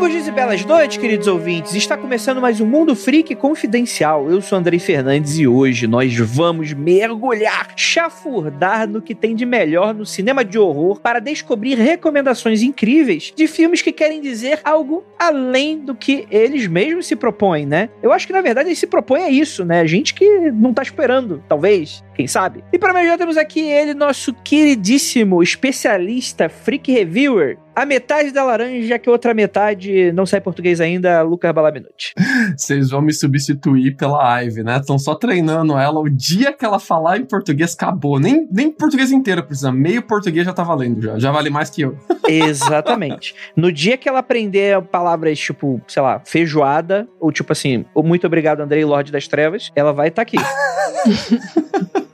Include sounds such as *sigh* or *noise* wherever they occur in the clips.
Longos dias e belas noites, queridos ouvintes. Está começando mais um Mundo Freak Confidencial. Eu sou Andrei Fernandes e hoje nós vamos mergulhar, chafurdar no que tem de melhor no cinema de horror para descobrir recomendações incríveis de filmes que querem dizer algo além do que eles mesmos se propõem, né? Eu acho que na verdade eles se propõem a isso, né? Gente que não tá esperando, talvez, quem sabe. E para me ajudar temos aqui ele, nosso queridíssimo especialista freak reviewer, a metade da laranja, que a outra metade não sai português ainda, Lucas Balaminuti. Vocês vão me substituir pela Ivy, né? Estão só treinando ela. O dia que ela falar em português, acabou. Nem, nem português inteiro precisa. Meio português já tá valendo, já. Já vale mais que eu. *laughs* *laughs* Exatamente. No dia que ela aprender palavras tipo, sei lá, feijoada, ou tipo assim, muito obrigado, Andrei, Lorde das Trevas, ela vai estar tá aqui. *laughs*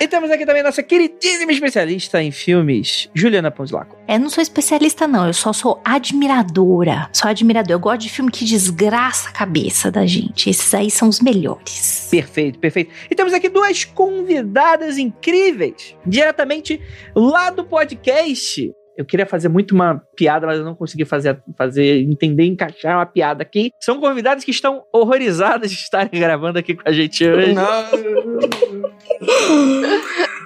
E temos aqui também nossa queridíssima especialista em filmes, Juliana Ponzlaco. É, não sou especialista não, eu só sou admiradora. Sou admiradora. Eu gosto de filme que desgraça a cabeça da gente. Esses aí são os melhores. Perfeito, perfeito. E temos aqui duas convidadas incríveis, diretamente lá do podcast. Eu queria fazer muito uma piada, mas eu não consegui fazer, fazer entender, encaixar uma piada aqui. São convidados que estão horrorizados de estarem gravando aqui com a gente hoje. Não. *laughs*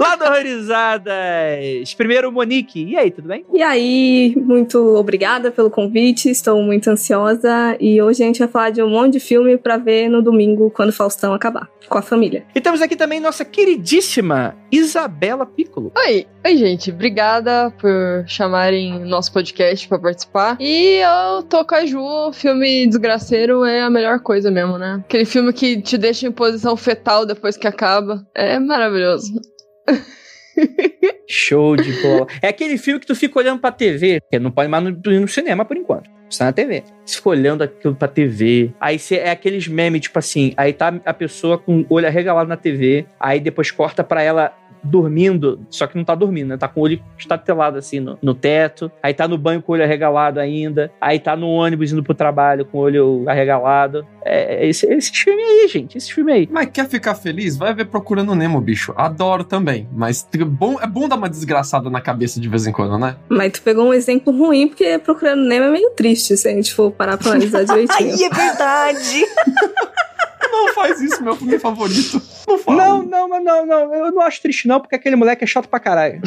Lá do Horrorizadas. Primeiro, Monique. E aí, tudo bem? E aí, muito obrigada pelo convite. Estou muito ansiosa. E hoje a gente vai falar de um monte de filme para ver no domingo, quando Faustão acabar, com a família. E temos aqui também nossa queridíssima Isabela Piccolo. Oi, oi, gente. Obrigada por chamarem nosso podcast para participar. E eu tô com a Ju. Filme desgraceiro é a melhor coisa mesmo, né? Aquele filme que te deixa em posição fetal depois que acaba. É maravilhoso. *laughs* Show de bola. É aquele filme que tu fica olhando pra TV, que não pode mais ir no cinema por enquanto. Está na TV. Você fica olhando aquilo pra TV. Aí você, é aqueles memes, tipo assim, aí tá a pessoa com o olho arregalado na TV, aí depois corta pra ela dormindo, só que não tá dormindo, né? Tá com o olho estatelado assim no, no teto, aí tá no banho com o olho arregalado ainda, aí tá no ônibus indo pro trabalho com o olho arregalado. É, é esse, esse filme aí, gente, esse filme aí. Mas quer ficar feliz? Vai ver Procurando Nemo, bicho. Adoro também, mas bom, é bom dar uma desgraçada na cabeça de vez em quando, né? Mas tu pegou um exemplo ruim, porque Procurando Nemo é meio triste, se a gente for parar pra analisar *laughs* direitinho. Ai, é verdade! *laughs* Não faz isso, meu filme favorito. Não fala. Não, não, não, não. Eu não acho triste, não, porque aquele moleque é chato pra caralho.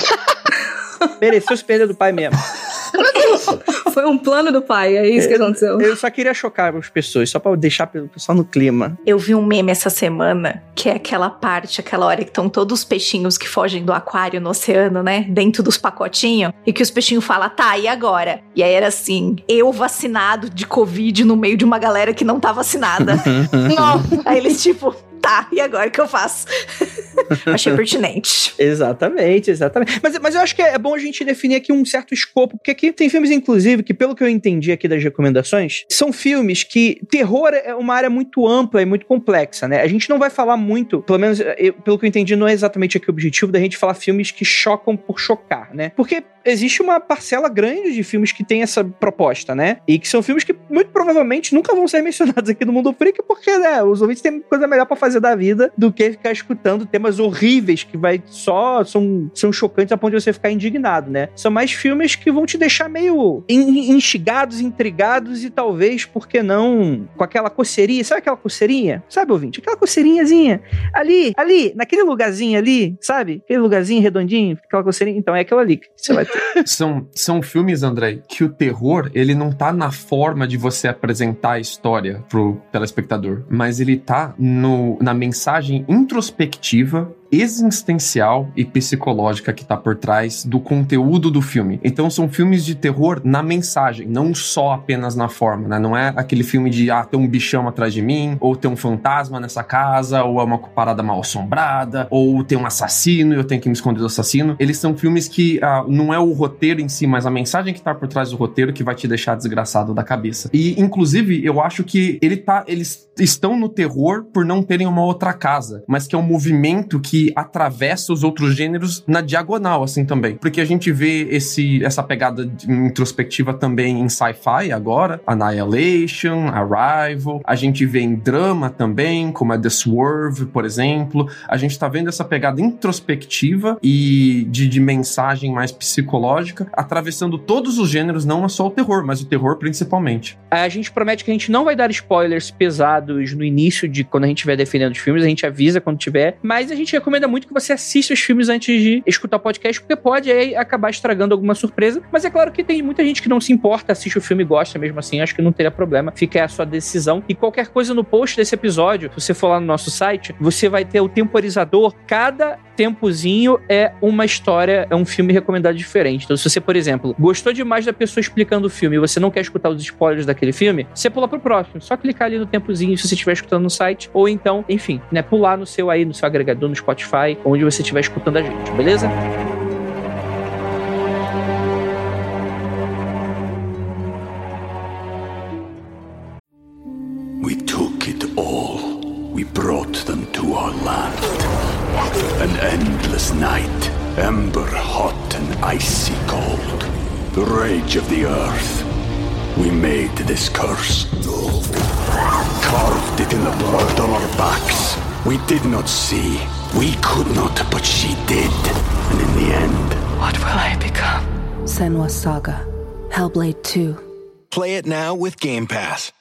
Mereceu se perder do pai mesmo. *laughs* Foi um plano do pai, é isso que aconteceu. Eu só queria chocar as pessoas, só pra deixar o pessoal no clima. Eu vi um meme essa semana, que é aquela parte, aquela hora que estão todos os peixinhos que fogem do aquário no oceano, né? Dentro dos pacotinhos, e que os peixinhos falam, tá, e agora? E aí era assim, eu vacinado de Covid no meio de uma galera que não tá vacinada. *laughs* Nossa. Aí eles, tipo, tá, e agora o que eu faço? *laughs* Achei pertinente. exatamente, exatamente. Mas, mas eu acho que é bom a gente definir aqui um certo escopo, porque aqui tem filmes, inclusive, que pelo que eu entendi aqui das recomendações, são filmes que terror é uma área muito ampla e muito complexa, né? A gente não vai falar muito, pelo menos eu, pelo que eu entendi, não é exatamente aqui o objetivo da gente falar filmes que chocam por chocar, né? Porque existe uma parcela grande de filmes que tem essa proposta, né? E que são filmes que muito provavelmente nunca vão ser *laughs* mencionados aqui no Mundo Freak, porque, né, os ouvintes têm coisa melhor para fazer da vida do que ficar escutando temas horríveis que vai só são, são chocantes a ponto de você ficar indignado, né? São mais filmes que vão te deixar meio instigados, intrigados e talvez, por que não, com aquela coceirinha, sabe aquela coceirinha? Sabe, ouvinte? Aquela coceirinhazinha ali, ali, naquele lugarzinho ali, sabe? Aquele lugarzinho redondinho, aquela coceirinha. Então é aquilo ali que você vai ter. São, são filmes, André, que o terror, ele não tá na forma de você apresentar a história pro telespectador, mas ele tá no, na mensagem introspectiva existencial e psicológica que tá por trás do conteúdo do filme. Então são filmes de terror na mensagem, não só apenas na forma, né? Não é aquele filme de ah, tem um bichão atrás de mim, ou tem um fantasma nessa casa, ou é uma parada mal assombrada, ou tem um assassino e eu tenho que me esconder do assassino. Eles são filmes que ah, não é o roteiro em si, mas a mensagem que tá por trás do roteiro que vai te deixar desgraçado da cabeça. E inclusive eu acho que ele tá, eles estão no terror por não terem uma outra casa, mas que é um movimento que que atravessa os outros gêneros na diagonal, assim também. Porque a gente vê esse, essa pegada introspectiva também em sci-fi agora, Annihilation, Arrival. A gente vê em drama também, como a The Swerve, por exemplo. A gente tá vendo essa pegada introspectiva e de, de mensagem mais psicológica, atravessando todos os gêneros, não só o terror, mas o terror principalmente. A gente promete que a gente não vai dar spoilers pesados no início de quando a gente estiver defendendo os filmes, a gente avisa quando tiver, mas a gente recomenda muito que você assista os filmes antes de escutar o podcast, porque pode aí acabar estragando alguma surpresa. Mas é claro que tem muita gente que não se importa, assiste o filme e gosta mesmo assim, acho que não teria problema. Fica aí a sua decisão. E qualquer coisa no post desse episódio, se você for lá no nosso site, você vai ter o temporizador. Cada tempozinho é uma história, é um filme recomendado diferente. Então, se você, por exemplo, gostou demais da pessoa explicando o filme e você não quer escutar os spoilers daquele filme, você pula pro próximo. Só clicar ali no tempozinho se você estiver escutando no site, ou então, enfim, né, pular no seu aí, no seu agregador, no Spotify, onde você estiver escutando a gente, beleza? We took it all. We brought them to our land. An endless night, ember hot and icy cold. The rage of the earth. We made this curse. Carved it in the blood on our backs. We did not see. We could not, but she did. And in the end, What will I become? Senwa Saga. Hellblade 2. Play it now with Game Pass.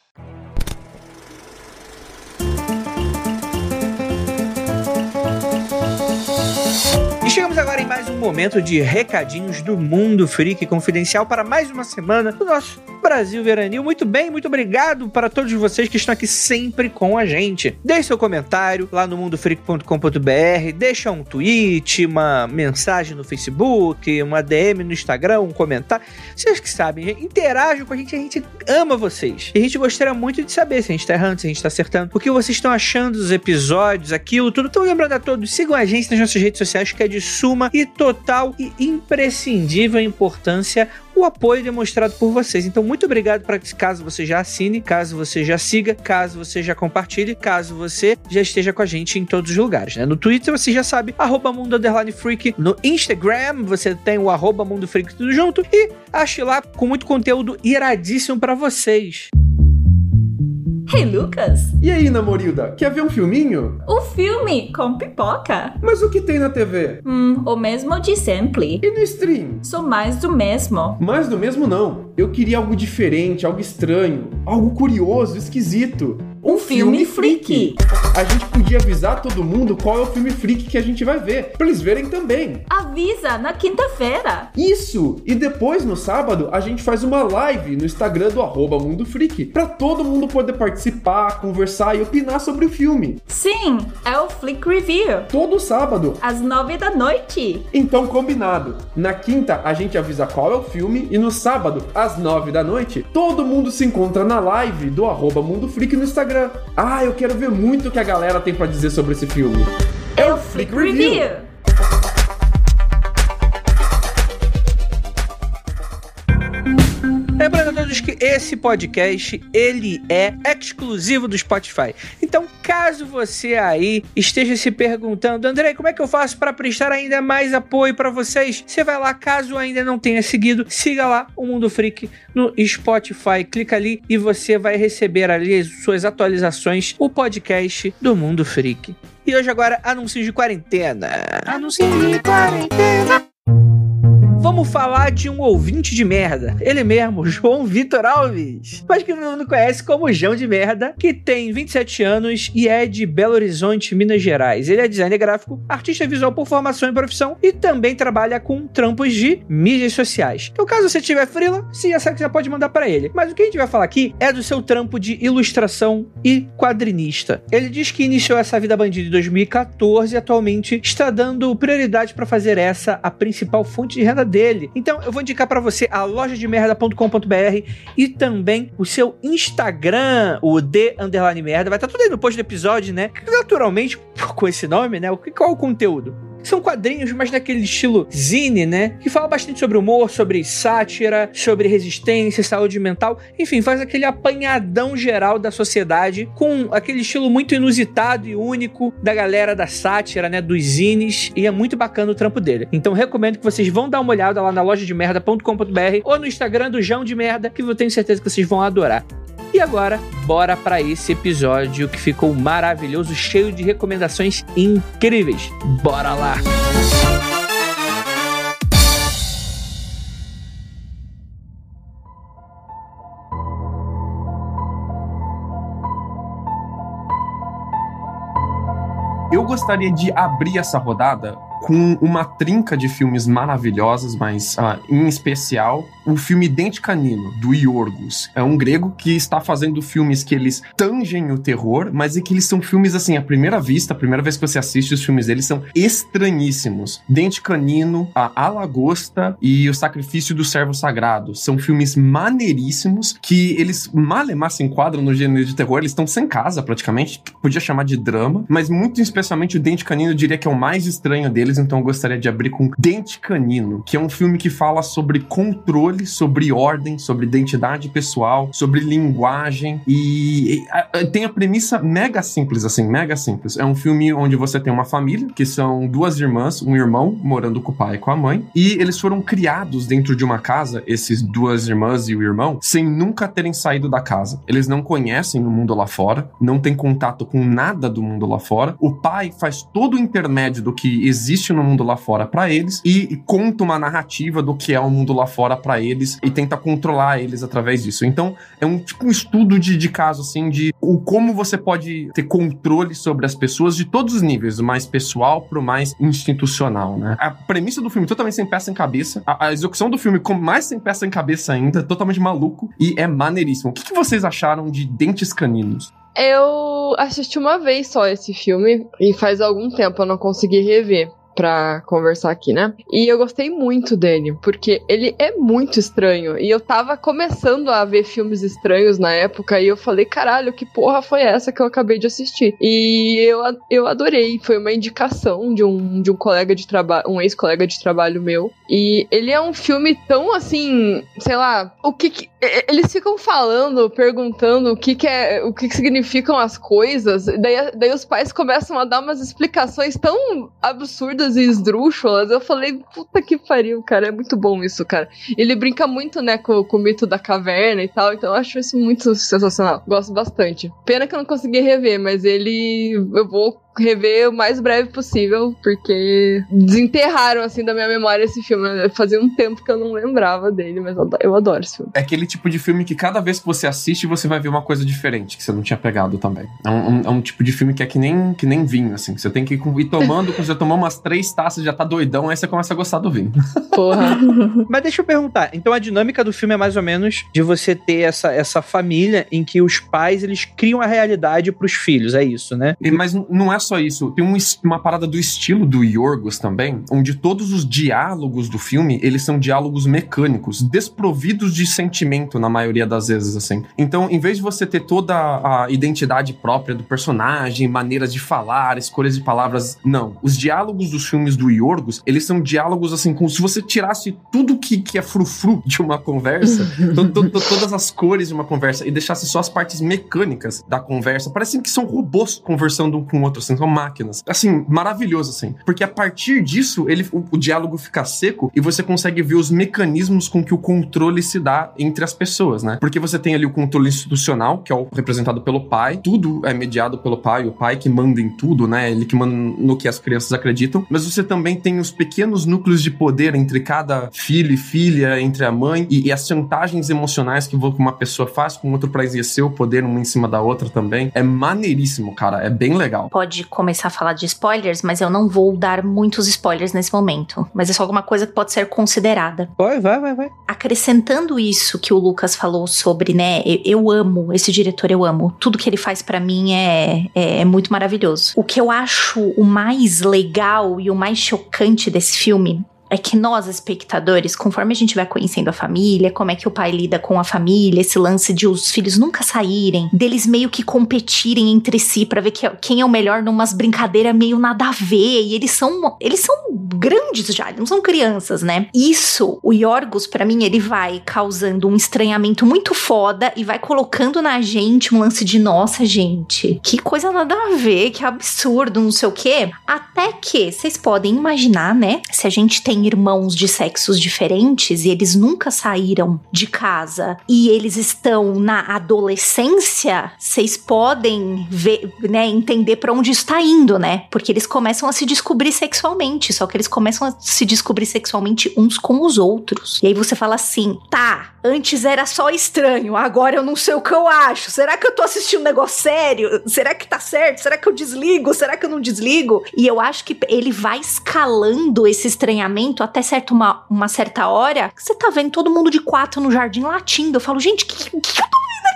E chegamos agora em mais um momento de recadinhos do Mundo Freak Confidencial para mais uma semana do nosso Brasil Veranil. Muito bem, muito obrigado para todos vocês que estão aqui sempre com a gente. Deixe seu comentário lá no mundofreak.com.br, deixa um tweet, uma mensagem no Facebook, uma DM no Instagram, um comentário. Vocês que sabem, interajam com a gente, a gente ama vocês. E a gente gostaria muito de saber se a gente tá errando, se a gente tá acertando, o que vocês estão achando dos episódios, aquilo, tudo. Então lembrando a todos, sigam a gente nas nossas redes sociais, que é de suma e total e imprescindível importância o apoio demonstrado por vocês. Então, muito obrigado para caso você já assine, caso você já siga, caso você já compartilhe, caso você já esteja com a gente em todos os lugares. Né? No Twitter você já sabe, arroba Mundo Freak. No Instagram você tem o arroba Mundo Freak tudo junto. E ache lá com muito conteúdo iradíssimo para vocês. Hey, Lucas! E aí, Namorilda, quer ver um filminho? O filme com pipoca? Mas o que tem na TV? Hum, o mesmo de sempre. E no stream? Sou mais do mesmo. Mais do mesmo não. Eu queria algo diferente, algo estranho, algo curioso, esquisito. Um filme freak. A gente podia avisar todo mundo qual é o filme freak que a gente vai ver, pra eles verem também. Avisa na quinta-feira. Isso! E depois, no sábado, a gente faz uma live no Instagram do arroba Mundo Freak, pra todo mundo poder participar, conversar e opinar sobre o filme. Sim, é o Flick Review. Todo sábado. Às nove da noite. Então, combinado. Na quinta, a gente avisa qual é o filme e no sábado, às nove da noite, todo mundo se encontra na live do arroba Mundo Freak no Instagram. Ah, eu quero ver muito o que a galera tem pra dizer sobre esse filme. É o Flick Review. Que esse podcast ele é exclusivo do Spotify. Então, caso você aí esteja se perguntando, André, como é que eu faço para prestar ainda mais apoio para vocês? Você vai lá, caso ainda não tenha seguido, siga lá o Mundo Freak no Spotify, clica ali e você vai receber ali as suas atualizações, o podcast do Mundo Freak. E hoje agora anúncios de quarentena. Anúncios de quarentena. Falar de um ouvinte de merda. Ele mesmo, *laughs* João Vitor Alves. Mas que mundo conhece como João de Merda, que tem 27 anos e é de Belo Horizonte, Minas Gerais. Ele é designer gráfico, artista visual por formação e profissão e também trabalha com trampos de mídias sociais. Então, caso você tiver frila, se já sabe que já pode mandar para ele. Mas o que a gente vai falar aqui é do seu trampo de ilustração e quadrinista. Ele diz que iniciou essa vida bandida em 2014 e atualmente está dando prioridade para fazer essa a principal fonte de renda dele. Então eu vou indicar para você a loja de merda.com.br e também o seu Instagram, o D underline merda. Vai estar tudo aí no post do episódio, né? Naturalmente, *laughs* com esse nome, né? Qual o conteúdo? São quadrinhos, mas naquele estilo zine, né? Que fala bastante sobre humor, sobre sátira, sobre resistência, saúde mental. Enfim, faz aquele apanhadão geral da sociedade com aquele estilo muito inusitado e único da galera da sátira, né? Dos zines. E é muito bacana o trampo dele. Então recomendo que vocês vão dar uma olhada lá na loja de merda.com.br ou no Instagram do João de Merda, que eu tenho certeza que vocês vão adorar. E agora, bora para esse episódio que ficou maravilhoso, cheio de recomendações incríveis. Bora lá! Eu gostaria de abrir essa rodada com uma trinca de filmes maravilhosos, mas uh, em especial o filme Dente Canino, do Iorgos. É um grego que está fazendo filmes que eles tangem o terror, mas é que eles são filmes assim, à primeira vista, a primeira vez que você assiste os filmes deles são estranhíssimos. Dente Canino, A Alagosta e O Sacrifício do Servo Sagrado. São filmes maneiríssimos que eles malemar se enquadram no gênero de terror, eles estão sem casa praticamente, podia chamar de drama, mas muito especialmente o Dente Canino eu diria que é o mais estranho deles, então eu gostaria de abrir com Dente Canino, que é um filme que fala sobre controle, sobre ordem, sobre identidade pessoal, sobre linguagem e, e, e tem a premissa mega simples assim, mega simples. É um filme onde você tem uma família, que são duas irmãs, um irmão morando com o pai e com a mãe, e eles foram criados dentro de uma casa, esses duas irmãs e o irmão, sem nunca terem saído da casa. Eles não conhecem o mundo lá fora, não têm contato com nada do mundo lá fora. O pai faz todo o intermédio do que existe no mundo lá fora para eles e, conta uma narrativa do que é o mundo lá fora para eles e tenta controlar eles através disso. Então, é um tipo um estudo de, de caso, assim, de o como você pode ter controle sobre as pessoas de todos os níveis, do mais pessoal pro mais institucional, né? A premissa do filme totalmente sem peça em cabeça, a, a execução do filme com mais sem peça em cabeça ainda, totalmente maluco e é maneiríssimo. O que, que vocês acharam de Dentes Caninos? Eu assisti uma vez só esse filme e faz algum tempo eu não consegui rever pra conversar aqui, né? E eu gostei muito dele, porque ele é muito estranho. E eu tava começando a ver filmes estranhos na época e eu falei, caralho, que porra foi essa que eu acabei de assistir? E eu, eu adorei. Foi uma indicação de um, de um colega de trabalho, um ex-colega de trabalho meu. E ele é um filme tão assim, sei lá, o que, que eles ficam falando, perguntando o que, que é, o que, que significam as coisas. Daí, daí os pais começam a dar umas explicações tão absurdas e esdrúxulas. Eu falei, puta que pariu, cara, é muito bom isso, cara. Ele brinca muito, né, com, com o mito da caverna e tal, então eu acho isso muito sensacional. Gosto bastante. Pena que eu não consegui rever, mas ele eu vou rever o mais breve possível, porque desenterraram, assim, da minha memória esse filme. Fazia um tempo que eu não lembrava dele, mas eu adoro esse filme. É aquele tipo de filme que cada vez que você assiste, você vai ver uma coisa diferente, que você não tinha pegado também. É um, é um tipo de filme que é que nem, que nem vinho, assim. Você tem que ir tomando, quando você tomou umas três taças, já tá doidão, aí você começa a gostar do vinho. *laughs* Porra. *laughs* mas deixa eu perguntar, então a dinâmica do filme é mais ou menos de você ter essa, essa família em que os pais, eles criam a realidade pros filhos, é isso, né? E, mas não é só isso. Tem um, uma parada do estilo do Yorgos também, onde todos os diálogos do filme, eles são diálogos mecânicos, desprovidos de sentimento na maioria das vezes, assim. Então, em vez de você ter toda a identidade própria do personagem, maneiras de falar, escolhas de palavras, não. Os diálogos dos filmes do Yorgos, eles são diálogos, assim, como se você tirasse tudo que, que é frufru *laughs* de uma conversa, to, to, to, todas as cores de uma conversa, e deixasse só as partes mecânicas da conversa. Parecem que são robôs conversando um com o outro, assim, são máquinas. Assim, maravilhoso, assim. Porque a partir disso, ele, o, o diálogo fica seco e você consegue ver os mecanismos com que o controle se dá entre as pessoas, né? Porque você tem ali o controle institucional, que é o representado pelo pai, tudo é mediado pelo pai, o pai que manda em tudo, né? Ele que manda no que as crianças acreditam. Mas você também tem os pequenos núcleos de poder entre cada filho e filha, entre a mãe, e, e as chantagens emocionais que uma pessoa faz com outro pra exercer o poder uma em cima da outra também. É maneiríssimo, cara. É bem legal. Pode começar a falar de spoilers, mas eu não vou dar muitos spoilers nesse momento. Mas é só alguma coisa que pode ser considerada. Vai, vai, vai, vai. Acrescentando isso que o Lucas falou sobre, né? Eu, eu amo esse diretor, eu amo. Tudo que ele faz para mim é, é, é muito maravilhoso. O que eu acho o mais legal e o mais chocante desse filme é que nós, espectadores, conforme a gente vai conhecendo a família, como é que o pai lida com a família, esse lance de os filhos nunca saírem, deles meio que competirem entre si para ver que- quem é o melhor numas brincadeiras meio nada a ver, e eles são eles são grandes já, eles não são crianças, né? Isso, o Yorgos, pra mim, ele vai causando um estranhamento muito foda e vai colocando na gente um lance de nossa, gente, que coisa nada a ver, que absurdo, não sei o quê. Até que vocês podem imaginar, né? Se a gente tem irmãos de sexos diferentes e eles nunca saíram de casa e eles estão na adolescência, vocês podem ver, né, entender pra onde está indo, né? Porque eles começam a se descobrir sexualmente, só que eles começam a se descobrir sexualmente uns com os outros. E aí você fala assim: "Tá, antes era só estranho, agora eu não sei o que eu acho. Será que eu tô assistindo um negócio sério? Será que tá certo? Será que eu desligo? Será que eu não desligo?" E eu acho que ele vai escalando esse estranhamento até certo uma, uma certa hora, você tá vendo todo mundo de quatro no jardim latindo. Eu falo: "Gente, que que, que eu tô vendo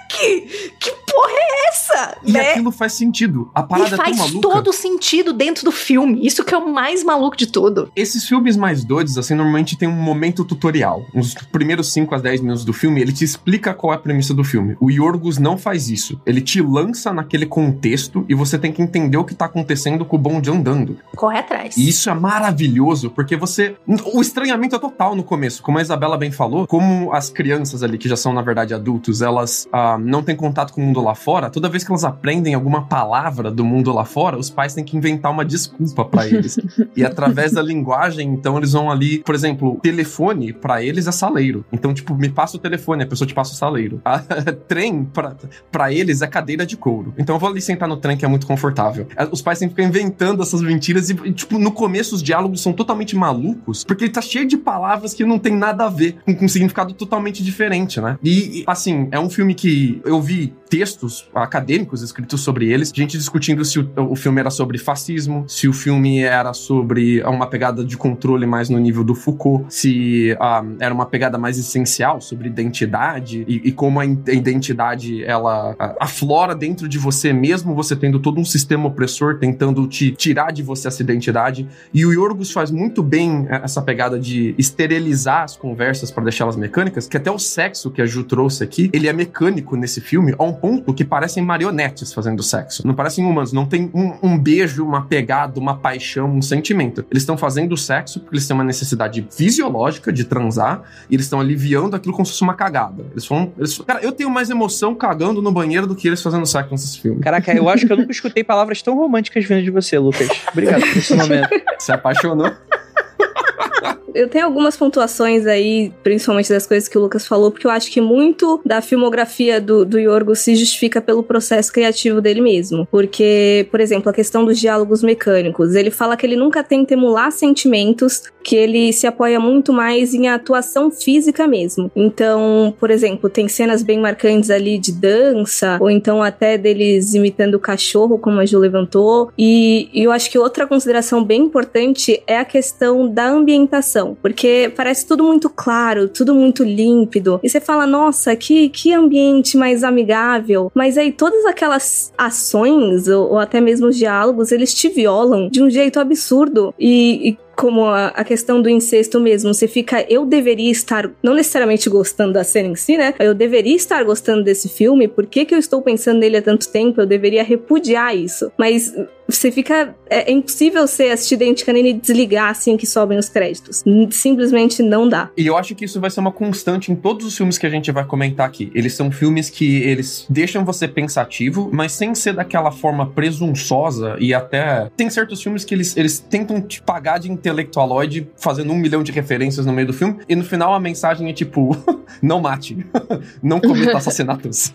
Que porra é essa?" E né? aquilo faz sentido. A E parada é tão faz todo sentido dentro do filme. Isso que é o mais maluco de tudo. Esses filmes mais doidos, assim, normalmente tem um momento tutorial. Os primeiros 5 a 10 minutos do filme, ele te explica qual é a premissa do filme. O Yorgos não faz isso. Ele te lança naquele contexto e você tem que entender o que tá acontecendo com o bonde andando. Corre atrás. E isso é maravilhoso, porque você. O estranhamento é total no começo. Como a Isabela bem falou, como as crianças ali, que já são, na verdade, adultos, elas ah, não têm contato com o mundo lá fora, toda vez que elas aprendem alguma palavra do mundo lá fora, os pais têm que inventar uma desculpa pra eles. *laughs* e através da linguagem, então, eles vão ali, por exemplo, telefone pra eles é saleiro. Então, tipo, me passa o telefone, a pessoa te passa o saleiro. *laughs* A, trem, pra, pra eles, é cadeira de couro. Então, eu vou ali sentar no trem, que é muito confortável. Os pais têm que ficar inventando essas mentiras e, e, tipo, no começo os diálogos são totalmente malucos, porque ele tá cheio de palavras que não tem nada a ver, com, com um significado totalmente diferente, né? E, e, assim, é um filme que eu vi textos acadêmicos escritos sobre eles, gente discutindo se o, o filme era sobre fascismo, se o filme era sobre uma pegada de controle mais no nível do Foucault, se ah, era uma pegada mais essencial sobre identidade e, e como a, identidade ela aflora dentro de você mesmo, você tendo todo um sistema opressor tentando te tirar de você essa identidade. E o Yorgos faz muito bem eh, essa pegada de esterilizar as conversas para deixá-las mecânicas, que até o sexo que a Ju trouxe aqui, ele é mecânico nesse filme, a um ponto que parecem marionetes fazendo sexo. Não parecem humanos, não tem um, um beijo, uma pegada, uma paixão, um sentimento. Eles estão fazendo sexo porque eles têm uma necessidade fisiológica de transar e eles estão aliviando aquilo como se fosse uma cagada. Eles falam. Eles, cara, eu tenho mais emoção cagando no banheiro do que eles fazendo sexo nesses filmes. Caraca, eu acho que eu nunca escutei palavras tão românticas vindo de você, Lucas. Obrigado por esse momento. *laughs* Se apaixonou? Eu tenho algumas pontuações aí, principalmente das coisas que o Lucas falou, porque eu acho que muito da filmografia do, do Yorgos se justifica pelo processo criativo dele mesmo. Porque, por exemplo, a questão dos diálogos mecânicos. Ele fala que ele nunca tenta emular sentimentos, que ele se apoia muito mais em atuação física mesmo. Então, por exemplo, tem cenas bem marcantes ali de dança, ou então até deles imitando o cachorro, como a Ju levantou. E, e eu acho que outra consideração bem importante é a questão da ambientação, porque parece tudo muito claro, tudo muito límpido. E você fala, nossa, que, que ambiente mais amigável. Mas aí todas aquelas ações, ou, ou até mesmo os diálogos, eles te violam de um jeito absurdo. E, e como a, a, questão do incesto mesmo, você fica, eu deveria estar, não necessariamente gostando da cena em si, né? Eu deveria estar gostando desse filme, por que, que eu estou pensando nele há tanto tempo? Eu deveria repudiar isso. Mas você fica. É, é impossível você assistir Dente Canina e desligar assim que sobem os créditos. Simplesmente não dá. E eu acho que isso vai ser uma constante em todos os filmes que a gente vai comentar aqui. Eles são filmes que eles deixam você pensativo, mas sem ser daquela forma presunçosa e até. Tem certos filmes que eles, eles tentam te pagar de intelectualoide fazendo um milhão de referências no meio do filme, e no final a mensagem é tipo: *laughs* não mate, *laughs* não cometa *laughs* assassinatos.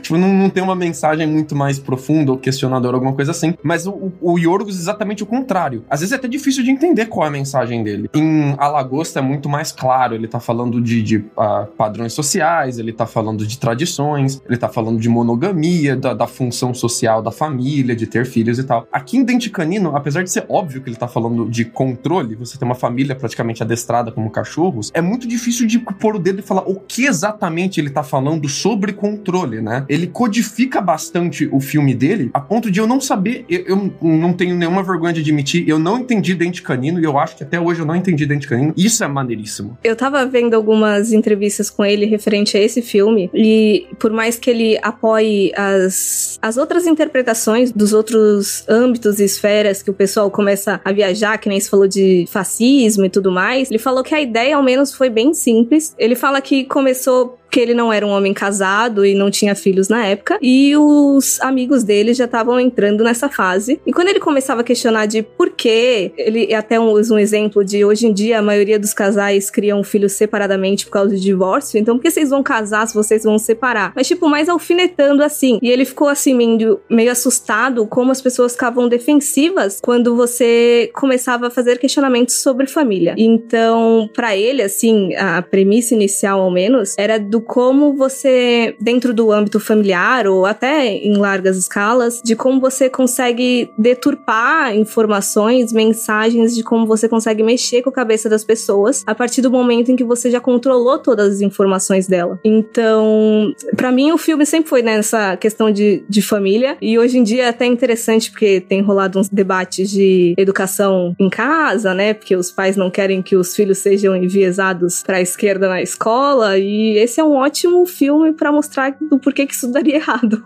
tipo, não, não, tem uma mensagem muito mais profunda ou questionadora, alguma coisa assim. Mas o, o Yorgos é exatamente o contrário. Às vezes é até difícil de entender qual é a mensagem dele. Em A Lagosta é muito mais claro, ele tá falando de, de uh, padrões sociais, ele tá falando de tradições, ele tá falando de monogamia, da, da função social da família, de ter filhos e tal. Aqui em Dente Canino, apesar de ser óbvio que ele tá falando de controle, você tem uma família praticamente adestrada como cachorros, é muito difícil de pôr o dedo e falar o que exatamente ele tá falando sobre controle. né? Ele codifica bastante o filme dele, a ponto de eu não saber, eu, eu não tenho nenhuma vergonha de admitir, eu não entendi Dente Canino e eu acho que até hoje eu não entendi Dente Canino. Isso é maneiríssimo. Eu tava vendo algumas entrevistas com ele referente a esse filme e por mais que ele apoie as, as outras interpretações dos outros âmbitos e esferas que o pessoal começa a viajar, que nem se falou de fascismo e tudo mais, ele falou que a ideia ao menos foi bem simples. Ele fala que começou que ele não era um homem casado e não tinha filhos na época, e os amigos dele já estavam entrando nessa fase. E quando ele começava a questionar de por que, ele até usa um exemplo de hoje em dia a maioria dos casais criam filhos separadamente por causa de divórcio, então por que vocês vão casar se vocês vão separar? Mas tipo, mais alfinetando assim. E ele ficou assim meio, meio assustado como as pessoas ficavam defensivas quando você começava a fazer questionamentos sobre família. Então, para ele assim, a premissa inicial ao menos era do como você, dentro do âmbito familiar ou até em largas escalas, de como você consegue deturpar informações, mensagens, de como você consegue mexer com a cabeça das pessoas a partir do momento em que você já controlou todas as informações dela. Então, para mim, o filme sempre foi nessa questão de, de família e hoje em dia é até interessante porque tem rolado uns debates de educação em casa, né? Porque os pais não querem que os filhos sejam enviesados para a esquerda na escola e esse é um ótimo filme para mostrar do porquê que isso daria *laughs* errado.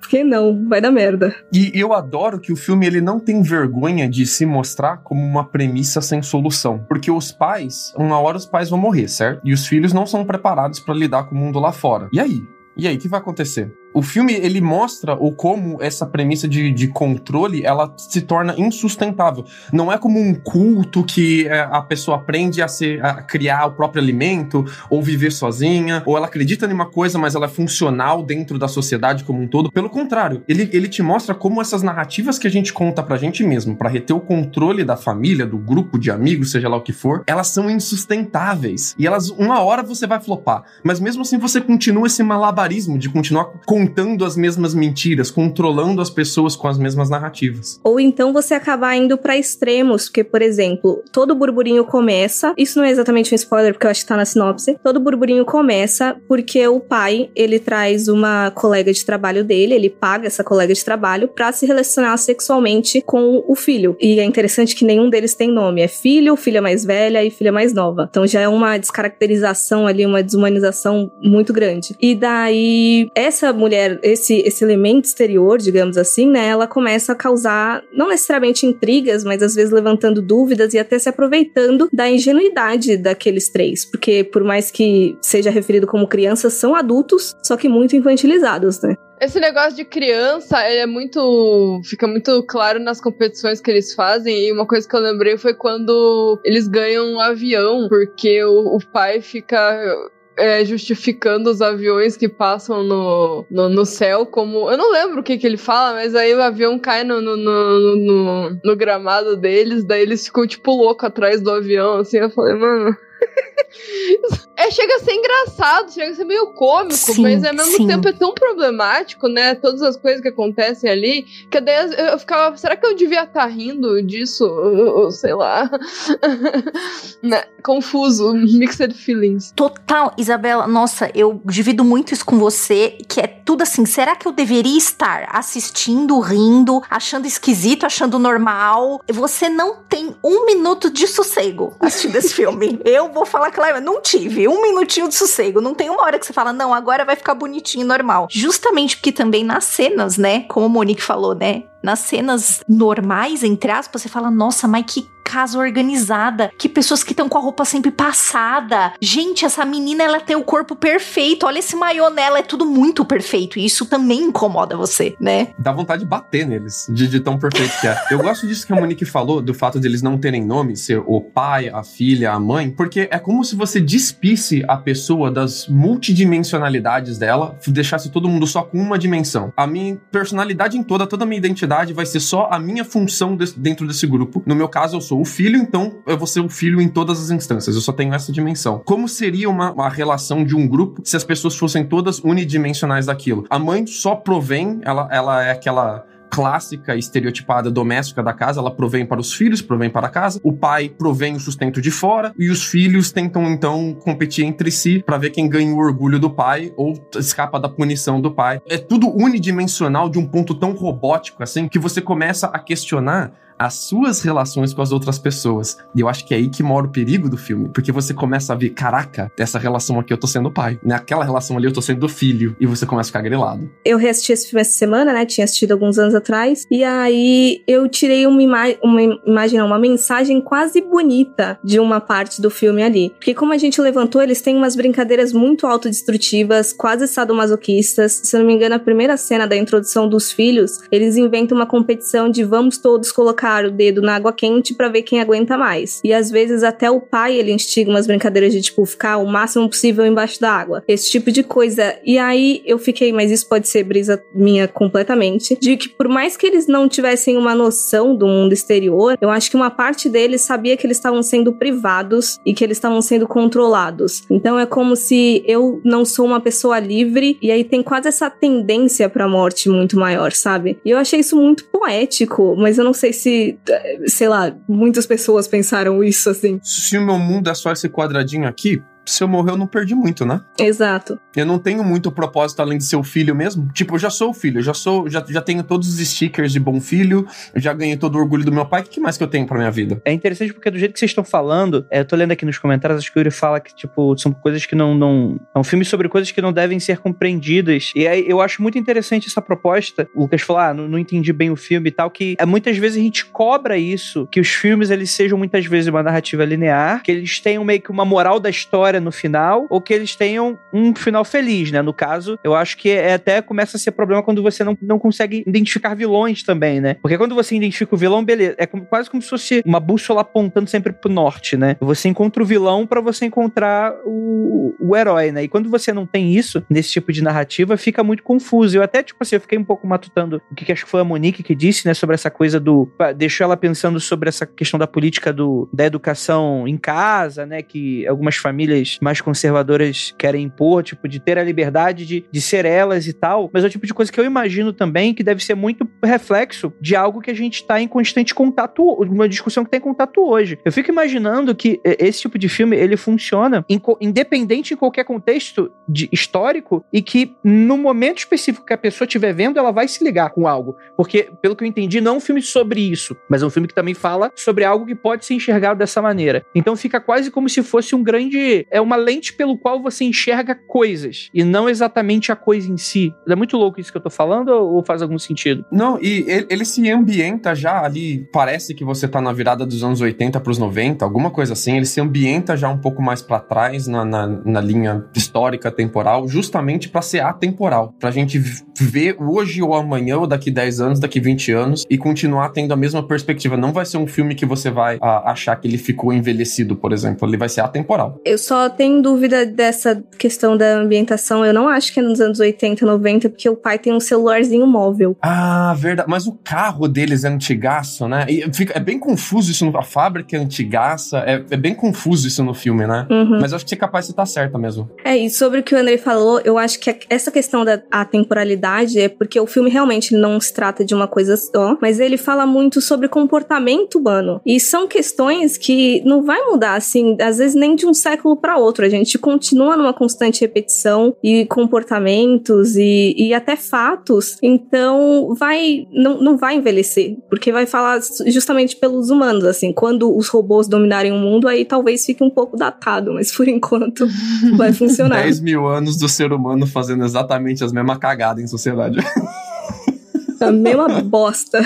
Porque não, vai dar merda. E eu adoro que o filme ele não tem vergonha de se mostrar como uma premissa sem solução. Porque os pais, uma hora os pais vão morrer, certo? E os filhos não são preparados para lidar com o mundo lá fora. E aí? E aí, o que vai acontecer? O filme, ele mostra o como essa premissa de, de controle, ela se torna insustentável. Não é como um culto que é, a pessoa aprende a, ser, a criar o próprio alimento, ou viver sozinha, ou ela acredita em uma coisa, mas ela é funcional dentro da sociedade como um todo. Pelo contrário, ele, ele te mostra como essas narrativas que a gente conta pra gente mesmo, para reter o controle da família, do grupo de amigos, seja lá o que for, elas são insustentáveis. E elas, uma hora você vai flopar. Mas mesmo assim você continua esse malabarismo de continuar com contando as mesmas mentiras, controlando as pessoas com as mesmas narrativas. Ou então você acabar indo para extremos, porque, por exemplo, todo burburinho começa. Isso não é exatamente um spoiler, porque eu acho que tá na sinopse. Todo burburinho começa porque o pai ele traz uma colega de trabalho dele, ele paga essa colega de trabalho para se relacionar sexualmente com o filho. E é interessante que nenhum deles tem nome. É filho, filha mais velha e filha mais nova. Então já é uma descaracterização ali, uma desumanização muito grande. E daí, essa mulher mulher, esse, esse elemento exterior, digamos assim, né, ela começa a causar, não necessariamente intrigas, mas às vezes levantando dúvidas e até se aproveitando da ingenuidade daqueles três. Porque, por mais que seja referido como crianças, são adultos, só que muito infantilizados, né? Esse negócio de criança, é muito. fica muito claro nas competições que eles fazem. E uma coisa que eu lembrei foi quando eles ganham um avião, porque o, o pai fica é, justificando os aviões que passam no, no, no, céu como. Eu não lembro o que, que ele fala, mas aí o avião cai no, no, no, no, no gramado deles, daí eles ficam, tipo, louco atrás do avião, assim. Eu falei, mano. É, chega a ser engraçado, chega a ser meio cômico, sim, mas ao mesmo sim. tempo é tão problemático, né? Todas as coisas que acontecem ali, que daí eu ficava, será que eu devia estar tá rindo disso? sei lá. *laughs* né? Confuso, mixed feelings. Total, Isabela, nossa, eu divido muito isso com você, que é tudo assim, será que eu deveria estar assistindo, rindo, achando esquisito, achando normal? Você não tem um minuto de sossego assistindo esse filme. Eu vou falar claro, não tive um minutinho de sossego. Não tem uma hora que você fala, não, agora vai ficar bonitinho, normal. Justamente porque também nas cenas, né? Como o Monique falou, né? Nas cenas normais, entre aspas, você fala, nossa, mas que casa organizada, que pessoas que estão com a roupa sempre passada. Gente, essa menina ela tem o corpo perfeito. Olha esse maiô nela, é tudo muito perfeito. E isso também incomoda você, né? Dá vontade de bater neles, de, de tão perfeito que é. Eu gosto disso que a Monique falou, do fato de eles não terem nome, ser o pai, a filha, a mãe, porque é como se você despisse a pessoa das multidimensionalidades dela, deixasse todo mundo só com uma dimensão. A minha personalidade em toda, toda a minha identidade vai ser só a minha função de, dentro desse grupo. No meu caso, eu sou o filho, então eu vou ser o filho em todas as instâncias. Eu só tenho essa dimensão. Como seria uma, uma relação de um grupo se as pessoas fossem todas unidimensionais daquilo? A mãe só provém, ela, ela é aquela clássica, estereotipada, doméstica da casa. Ela provém para os filhos, provém para a casa. O pai provém o sustento de fora e os filhos tentam então competir entre si para ver quem ganha o orgulho do pai ou escapa da punição do pai. É tudo unidimensional de um ponto tão robótico assim que você começa a questionar as suas relações com as outras pessoas. E eu acho que é aí que mora o perigo do filme, porque você começa a ver, caraca, dessa relação aqui eu tô sendo pai, naquela relação ali eu tô sendo filho, e você começa a ficar grilado. Eu reassisti esse filme essa semana, né? Tinha assistido alguns anos atrás, e aí eu tirei uma, ima uma imagem, não, uma mensagem quase bonita de uma parte do filme ali. Porque como a gente levantou, eles têm umas brincadeiras muito autodestrutivas, quase sadomasoquistas. Se eu não me engano, a primeira cena da introdução dos filhos, eles inventam uma competição de vamos todos colocar colocar o dedo na água quente para ver quem aguenta mais. E às vezes até o pai ele instiga umas brincadeiras de tipo ficar o máximo possível embaixo da água. Esse tipo de coisa. E aí eu fiquei, mas isso pode ser brisa minha completamente, de que por mais que eles não tivessem uma noção do mundo exterior, eu acho que uma parte deles sabia que eles estavam sendo privados e que eles estavam sendo controlados. Então é como se eu não sou uma pessoa livre e aí tem quase essa tendência para morte muito maior, sabe? E eu achei isso muito poético, mas eu não sei se sei lá, muitas pessoas pensaram isso assim. Se o meu mundo é só esse quadradinho aqui, se eu morrer, eu não perdi muito, né? Exato. Eu não tenho muito propósito além de ser o filho mesmo. Tipo, eu já sou o filho, eu já sou, já, já tenho todos os stickers de bom filho, eu já ganhei todo o orgulho do meu pai. O que mais que eu tenho pra minha vida? É interessante porque do jeito que vocês estão falando, é, eu tô lendo aqui nos comentários, acho que o Yuri fala que, tipo, são coisas que não, não. É um filme sobre coisas que não devem ser compreendidas. E aí eu acho muito interessante essa proposta. O Lucas falou, ah, não, não entendi bem o filme e tal, que é, muitas vezes a gente cobra isso, que os filmes eles sejam muitas vezes uma narrativa linear, que eles tenham meio que uma moral da história no final, ou que eles tenham um final feliz, né? No caso, eu acho que é até começa a ser problema quando você não, não consegue identificar vilões também, né? Porque quando você identifica o vilão, beleza, é como, quase como se fosse uma bússola apontando sempre pro norte, né? Você encontra o vilão para você encontrar o, o herói, né? E quando você não tem isso nesse tipo de narrativa, fica muito confuso. Eu até, tipo assim, eu fiquei um pouco matutando o que, que acho que foi a Monique que disse, né? Sobre essa coisa do. Deixou ela pensando sobre essa questão da política do, da educação em casa, né? Que algumas famílias mais conservadoras querem impor, tipo, de ter a liberdade de, de ser elas e tal. Mas é o tipo de coisa que eu imagino também que deve ser muito reflexo de algo que a gente está em constante contato, uma discussão que tem contato hoje. Eu fico imaginando que esse tipo de filme ele funciona em, independente em qualquer contexto de, histórico e que no momento específico que a pessoa estiver vendo, ela vai se ligar com algo. Porque, pelo que eu entendi, não é um filme sobre isso, mas é um filme que também fala sobre algo que pode ser enxergado dessa maneira. Então fica quase como se fosse um grande. É uma lente pelo qual você enxerga coisas e não exatamente a coisa em si. É muito louco isso que eu tô falando ou faz algum sentido? Não, e ele, ele se ambienta já ali. Parece que você tá na virada dos anos 80 pros 90, alguma coisa assim. Ele se ambienta já um pouco mais para trás na, na, na, linha histórica temporal, justamente para ser atemporal. Pra gente ver hoje ou amanhã, ou daqui 10 anos, daqui 20 anos, e continuar tendo a mesma perspectiva. Não vai ser um filme que você vai a, achar que ele ficou envelhecido, por exemplo. Ele vai ser atemporal. Eu só tenho dúvida dessa questão da ambientação. Eu não acho que é nos anos 80, 90, porque o pai tem um celularzinho móvel. Ah, verdade. Mas o carro deles é antigaço, né? E fica, é bem confuso isso. No, a fábrica é antigaça. É, é bem confuso isso no filme, né? Uhum. Mas eu acho que você é capaz de estar certa mesmo. É, e sobre o que o André falou, eu acho que essa questão da temporalidade é porque o filme realmente não se trata de uma coisa só, mas ele fala muito sobre comportamento humano. E são questões que não vai mudar, assim, às vezes nem de um século para outro. A gente continua numa constante repetição e comportamentos e, e até fatos. Então, vai não, não vai envelhecer, porque vai falar justamente pelos humanos, assim. Quando os robôs dominarem o mundo, aí talvez fique um pouco datado, mas por enquanto *laughs* vai funcionar. 10 mil anos do ser humano fazendo exatamente as mesmas cagadas em sociedade. A mesma bosta.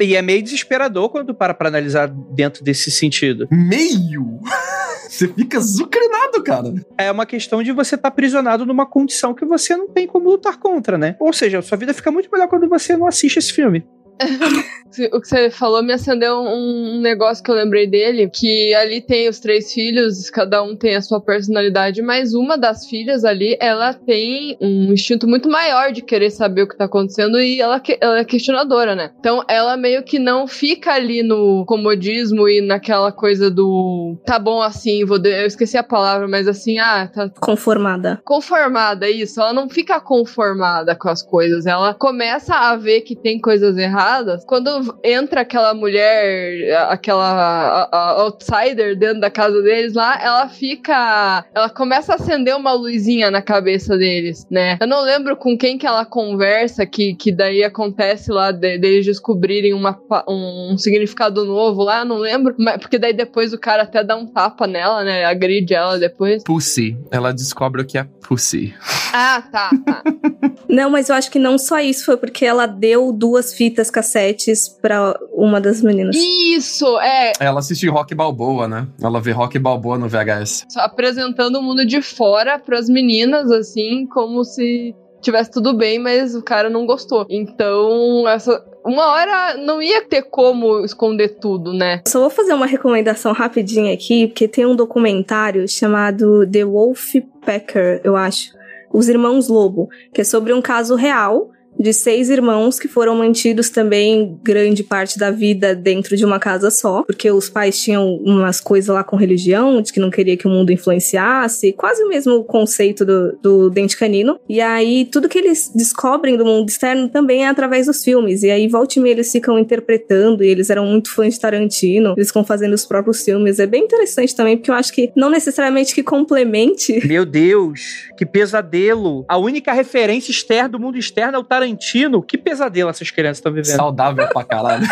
E é meio desesperador quando para pra analisar dentro desse sentido. Meio? *laughs* Você fica zucrinado, cara. É uma questão de você estar tá aprisionado numa condição que você não tem como lutar contra, né? Ou seja, sua vida fica muito melhor quando você não assiste esse filme. *laughs* O que você falou me acendeu um negócio que eu lembrei dele, que ali tem os três filhos, cada um tem a sua personalidade, mas uma das filhas ali, ela tem um instinto muito maior de querer saber o que tá acontecendo e ela, ela é questionadora, né? Então ela meio que não fica ali no comodismo e naquela coisa do tá bom assim, vou de... eu esqueci a palavra, mas assim, ah, tá conformada. Conformada, isso. Ela não fica conformada com as coisas, ela começa a ver que tem coisas erradas quando entra aquela mulher, aquela a, a outsider dentro da casa deles lá, ela fica. Ela começa a acender uma luzinha na cabeça deles, né? Eu não lembro com quem que ela conversa, que, que daí acontece lá de, deles descobrirem uma, um, um significado novo lá, não lembro. Mas, porque daí depois o cara até dá um tapa nela, né? Agride ela depois. Pussy. Ela descobre o que é pussy. Ah, tá, tá. *laughs* não, mas eu acho que não só isso, foi porque ela deu duas fitas cassetes pra uma das meninas. Isso, é. Ela assiste Rock Balboa, né? Ela vê Rock Balboa no VHS. Só apresentando o mundo de fora pras meninas, assim, como se tivesse tudo bem, mas o cara não gostou. Então, essa uma hora não ia ter como esconder tudo, né? Só vou fazer uma recomendação rapidinha aqui, porque tem um documentário chamado The Wolf Packer, eu acho. Os Irmãos Lobo, que é sobre um caso real de seis irmãos que foram mantidos também grande parte da vida dentro de uma casa só, porque os pais tinham umas coisas lá com religião, de que não queria que o mundo influenciasse, quase o mesmo conceito do, do dente canino. E aí tudo que eles descobrem do mundo externo também é através dos filmes. E aí volta e meia eles ficam interpretando, e eles eram muito fãs de Tarantino, eles ficam fazendo os próprios filmes. É bem interessante também, porque eu acho que não necessariamente que complemente. Meu Deus, que pesadelo! A única referência externa do mundo externo é o Tarantino Tarantino, que pesadelo essas crianças estão vivendo. Saudável pra caralho.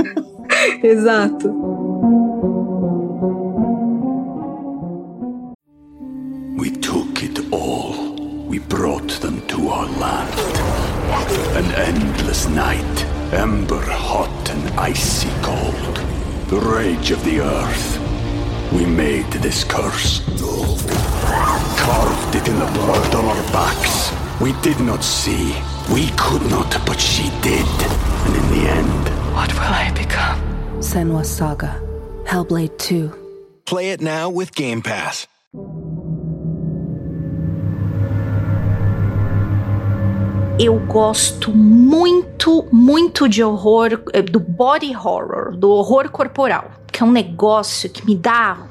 *laughs* Exato. We took it all. We brought them to our land. An endless night, ember hot and icy cold. The rage of the earth. We made this curse. Carved it in the blood on our backs. We did not see. We could not, but she did. And in the end, what will I become? Senwa Saga. Hellblade 2. Play it now with Game Pass. Eu gosto muito, muito de horror, eh, do body horror, do horror corporal, que é um negócio que me dá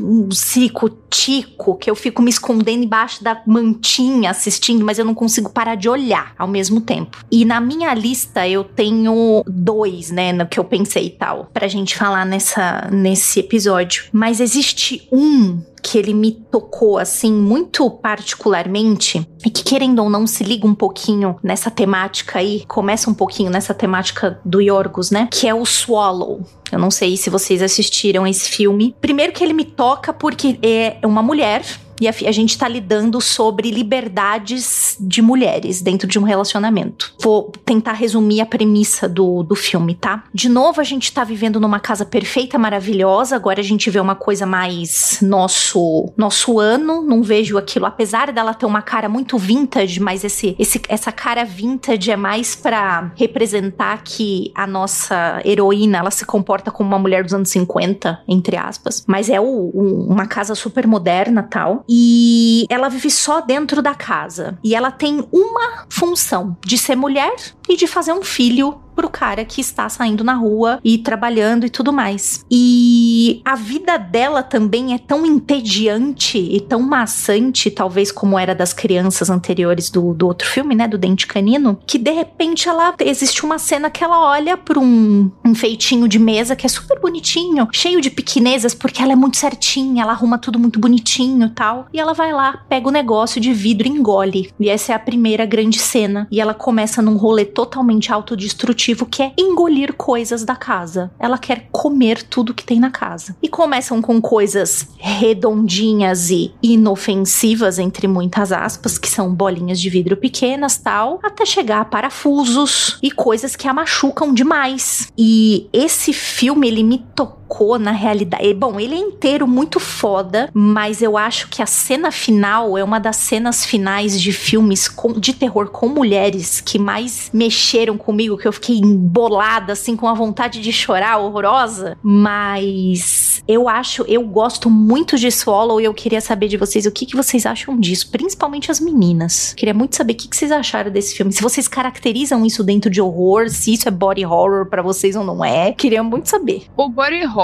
um circo-tico que eu fico me escondendo embaixo da mantinha assistindo, mas eu não consigo parar de olhar ao mesmo tempo. E na minha lista eu tenho dois, né, no que eu pensei e tal, pra gente falar nessa, nesse episódio. Mas existe um que ele me tocou assim muito particularmente e que querendo ou não se liga um pouquinho nessa temática aí, começa um pouquinho nessa temática do Yorgos, né? Que é o Swallow. Eu não sei se vocês assistiram esse filme. Primeiro que ele me toca porque é uma mulher e a, a gente tá lidando sobre liberdades de mulheres dentro de um relacionamento. Vou tentar resumir a premissa do, do filme, tá? De novo, a gente tá vivendo numa casa perfeita, maravilhosa. Agora a gente vê uma coisa mais nosso nosso ano. Não vejo aquilo, apesar dela ter uma cara muito vintage, mas esse, esse essa cara vintage é mais para representar que a nossa heroína ela se comporta como uma mulher dos anos 50, entre aspas. Mas é o, o, uma casa super moderna tal. E ela vive só dentro da casa. E ela tem uma função: de ser mulher e de fazer um filho pro cara que está saindo na rua e trabalhando e tudo mais. E a vida dela também é tão entediante e tão maçante, talvez como era das crianças anteriores do, do outro filme, né, do Dente Canino, que de repente ela existe uma cena que ela olha para um enfeitinho de mesa que é super bonitinho, cheio de pequenezas, porque ela é muito certinha, ela arruma tudo muito bonitinho, tal. E ela vai lá, pega o negócio de vidro e engole. E essa é a primeira grande cena. E ela começa num rolê totalmente autodestrutivo que é engolir coisas da casa. Ela quer comer tudo que tem na casa. E começam com coisas redondinhas e inofensivas, entre muitas aspas, que são bolinhas de vidro pequenas tal, até chegar a parafusos e coisas que a machucam demais. E esse filme, ele me tocou na realidade. Bom, ele é inteiro muito foda, mas eu acho que a cena final é uma das cenas finais de filmes com, de terror com mulheres que mais mexeram comigo, que eu fiquei fiquei embolada, assim, com a vontade de chorar, horrorosa. Mas eu acho, eu gosto muito de Swallow e eu queria saber de vocês o que, que vocês acham disso, principalmente as meninas. Queria muito saber o que, que vocês acharam desse filme. Se vocês caracterizam isso dentro de horror, se isso é body horror para vocês ou não é. Queria muito saber. O body horror,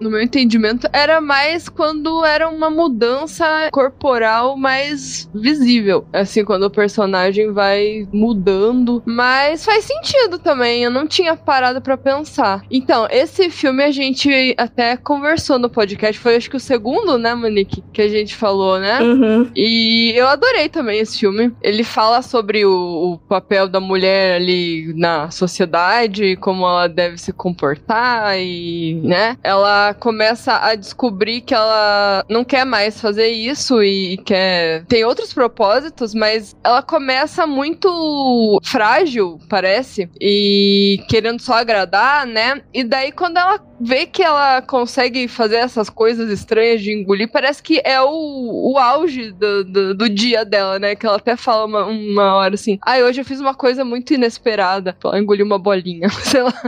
no meu entendimento, era mais quando era uma mudança corporal mais visível. Assim, quando o personagem vai mudando. Mas faz sentido também. Eu não tinha parado para pensar. Então, esse filme a gente até conversou no podcast. Foi acho que o segundo, né, Monique? Que a gente falou, né? Uhum. E eu adorei também esse filme. Ele fala sobre o, o papel da mulher ali na sociedade, como ela deve se comportar e, né? Ela começa a descobrir que ela não quer mais fazer isso e quer tem outros propósitos, mas ela começa muito frágil, parece, e querendo só agradar, né? E daí quando ela vê que ela consegue fazer essas coisas estranhas de engolir, parece que é o, o auge do, do, do dia dela, né? Que ela até fala uma, uma hora assim: ai, ah, hoje eu fiz uma coisa muito inesperada. Ela engoliu uma bolinha, *laughs* sei lá. *laughs*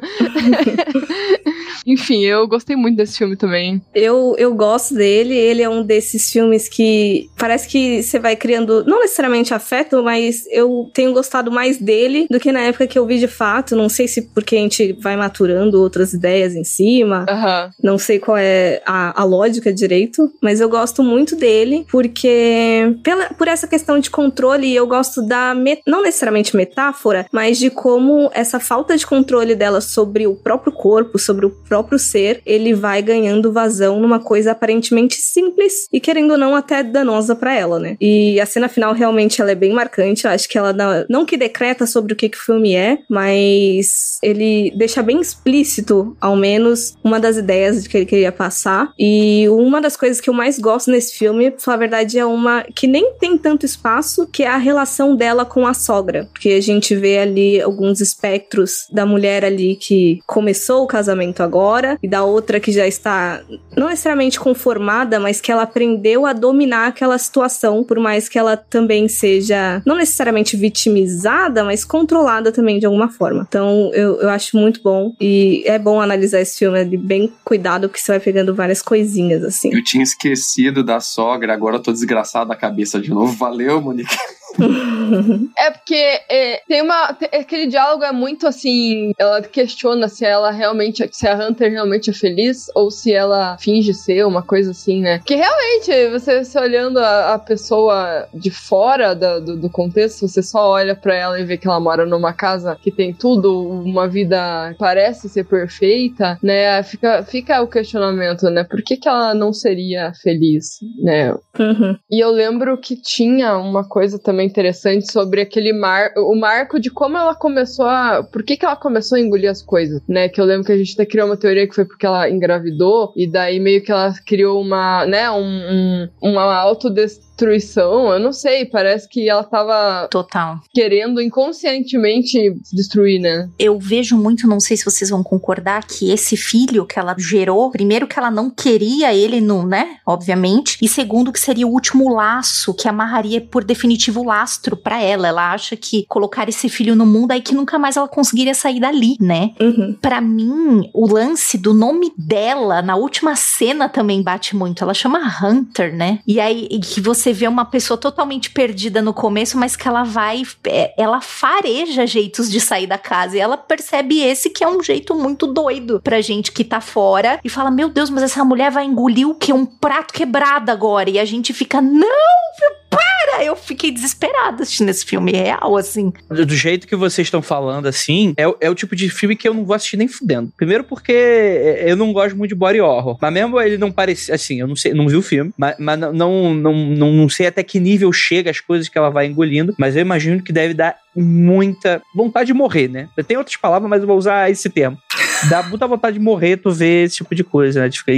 Enfim, eu gostei muito desse filme também. Eu, eu gosto dele, ele é um desses filmes que parece que você vai criando, não necessariamente afeto, mas eu tenho gostado mais dele do que na época que eu vi de fato. Não sei se porque a gente vai maturando outras ideias em cima. Uhum. Não sei qual é a, a lógica direito, mas eu gosto muito dele porque, pela, por essa questão de controle, eu gosto da, met, não necessariamente metáfora, mas de como essa falta de controle dela sobre o próprio corpo, sobre o próprio ser, ele vai ganhando vazão numa coisa aparentemente simples e querendo ou não até danosa para ela, né? E a cena final realmente ela é bem marcante, eu acho que ela dá, não que decreta sobre o que, que o filme é, mas ele deixa bem explícito, ao menos, uma das ideias que ele queria passar. E uma das coisas que eu mais gosto nesse filme, pra falar a verdade, é uma que nem tem tanto espaço, que é a relação dela com a sogra. Porque a gente vê ali alguns espectros da mulher ali que começou o casamento agora e da outra que já está não necessariamente conformada, mas que ela aprendeu a dominar aquela situação, por mais que ela também seja não necessariamente vitimizada, mas controlada também de alguma forma. Então eu, eu acho muito bom e é bom analisar esse filme de bem cuidado, porque você vai pegando várias coisinhas assim. Eu tinha esquecido da sogra, agora eu tô desgraçado da cabeça de novo. Valeu, Monique. *laughs* é porque é, tem uma. Tem, aquele diálogo é muito assim. Ela questiona se ela realmente. Se a Hunter realmente é feliz ou se ela finge ser, uma coisa assim, né? Que realmente, você, você olhando a, a pessoa de fora da, do, do, contexto, você só olha para ela e vê que ela mora numa casa que tem tudo, uma vida parece ser perfeita, né? Fica, fica o questionamento, né? Por que, que ela não seria feliz, né? Uhum. E eu lembro que tinha uma coisa também interessante sobre aquele mar, o marco de como ela começou a, por que que ela começou a engolir as coisas, né? Que eu lembro que a gente até criou uma teoria que foi porque ela engravidou e daí meio que ela criou uma, né, um, um uma autodestruição destruição, eu não sei, parece que ela tava total querendo inconscientemente destruir, né? Eu vejo muito, não sei se vocês vão concordar, que esse filho que ela gerou, primeiro que ela não queria ele no, né, obviamente, e segundo que seria o último laço que amarraria por definitivo o lastro para ela. Ela acha que colocar esse filho no mundo aí que nunca mais ela conseguiria sair dali, né? Uhum. Para mim, o lance do nome dela na última cena também bate muito. Ela chama Hunter, né? E aí que você você vê uma pessoa totalmente perdida no começo, mas que ela vai, é, ela fareja jeitos de sair da casa e ela percebe esse que é um jeito muito doido pra gente que tá fora e fala: Meu Deus, mas essa mulher vai engolir o que? Um prato quebrado agora. E a gente fica: Não, para! Eu fiquei desesperada assistindo esse filme real, assim. Do, jeito que vocês estão falando, assim, é, é, o tipo de filme que eu não vou assistir nem fudendo. Primeiro porque é, eu não gosto muito de body horror. Mas mesmo ele não parece, assim, eu não sei, não vi o filme, mas, mas não, não, não, não, sei até que nível chega as coisas que ela vai engolindo, mas eu imagino que deve dar muita vontade de morrer, né? Tem outras palavras, mas eu vou usar esse termo. Dá muita vontade de morrer tu ver esse tipo de coisa, né? De ficar...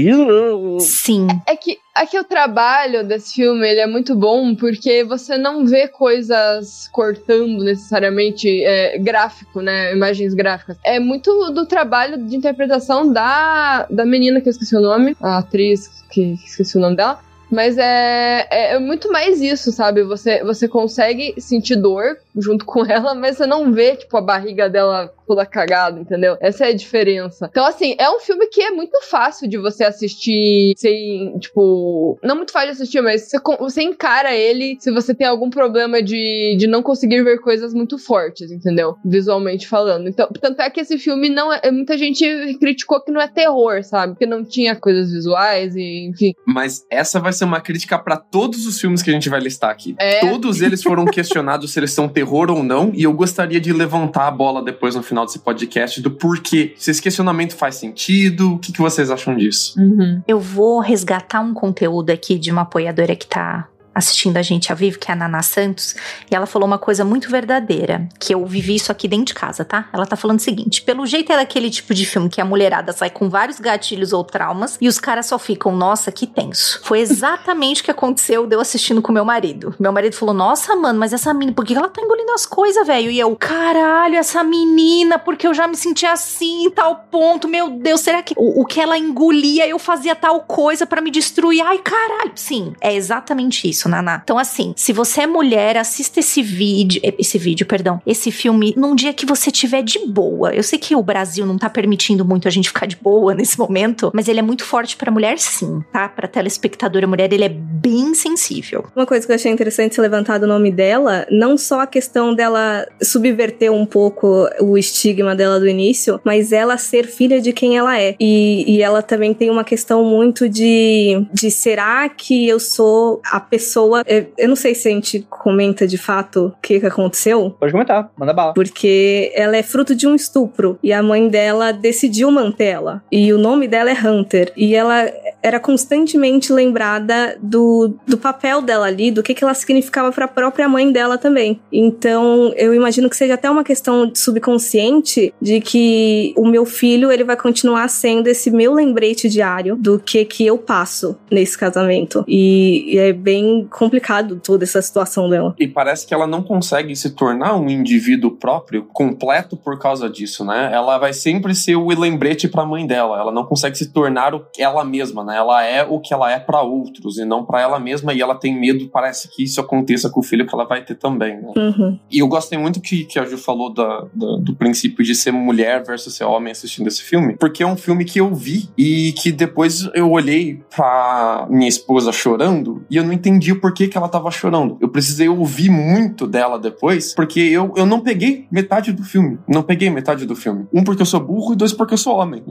Sim. É que Aqui o trabalho desse filme ele é muito bom porque você não vê coisas cortando necessariamente é, gráfico, né? Imagens gráficas. É muito do trabalho de interpretação da, da menina que eu esqueci o nome, a atriz que esqueci o nome dela. Mas é, é, é, muito mais isso, sabe? Você, você consegue sentir dor junto com *laughs* ela, mas você não vê, tipo, a barriga dela toda cagada, entendeu? Essa é a diferença. Então, assim, é um filme que é muito fácil de você assistir sem, tipo, não muito fácil de assistir, mas você, você encara ele se você tem algum problema de, de não conseguir ver coisas muito fortes, entendeu? Visualmente falando. Então, tanto é que esse filme não é. Muita gente criticou que não é terror, sabe? Que não tinha coisas visuais e, enfim. Mas essa vai ser uma crítica para todos os filmes que a gente vai listar aqui. É. Todos eles foram questionados se eles são terror *laughs* ou não, e eu gostaria de levantar a bola depois no final desse podcast do porquê. Se esse questionamento faz sentido, o que, que vocês acham disso? Uhum. Eu vou resgatar um conteúdo aqui de uma apoiadora que tá assistindo a gente ao vivo, que é a Nana Santos, e ela falou uma coisa muito verdadeira, que eu vivi isso aqui dentro de casa, tá? Ela tá falando o seguinte: pelo jeito é daquele tipo de filme que a mulherada sai com vários gatilhos ou traumas e os caras só ficam, nossa, que tenso. Foi exatamente o que aconteceu de eu assistindo com meu marido. Meu marido falou: Nossa, mano, mas essa menina, por que ela tá engolindo as coisas, velho? E eu, caralho, essa menina, porque eu já me senti assim, tal ponto, meu Deus, será que o, o que ela engolia eu fazia tal coisa para me destruir? Ai, caralho. Sim, é exatamente isso isso, Naná. Então, assim, se você é mulher, assista esse vídeo, esse vídeo, perdão, esse filme num dia que você tiver de boa. Eu sei que o Brasil não tá permitindo muito a gente ficar de boa *laughs* nesse momento, mas ele é muito forte pra mulher, sim, tá? Pra telespectadora mulher, ele é bem sensível. Uma coisa que eu achei interessante ser levantado o nome dela, não só a questão dela subverter um pouco o estigma dela do início, mas ela ser filha de quem ela é. E, e ela também tem uma questão muito de, de será que eu sou a pessoa pessoa. É, eu não sei se a gente comenta de fato o que, que aconteceu. Pode comentar, manda bala. Porque ela é fruto de um estupro e a mãe dela decidiu mantê-la. E o nome dela é Hunter. E ela era constantemente lembrada do, do papel dela ali, do que, que ela significava para a própria mãe dela também. Então, eu imagino que seja até uma questão subconsciente de que o meu filho ele vai continuar sendo esse meu lembrete diário do que que eu passo nesse casamento. E, e é bem complicado toda essa situação dela. E parece que ela não consegue se tornar um indivíduo próprio completo por causa disso, né? Ela vai sempre ser o lembrete para a mãe dela. Ela não consegue se tornar ela mesma, né? Ela é o que ela é para outros e não para ela mesma. E ela tem medo, parece que isso aconteça com o filho que ela vai ter também, né? Uhum. E eu gostei muito que, que a Ju falou da, da, do princípio de ser mulher versus ser homem assistindo esse filme, porque é um filme que eu vi e que depois eu olhei pra minha esposa chorando e eu não entendi o porquê que ela tava chorando. Eu precisei ouvir muito dela depois, porque eu, eu não peguei metade do filme. Não peguei metade do filme. Um, porque eu sou burro, e dois, porque eu sou homem.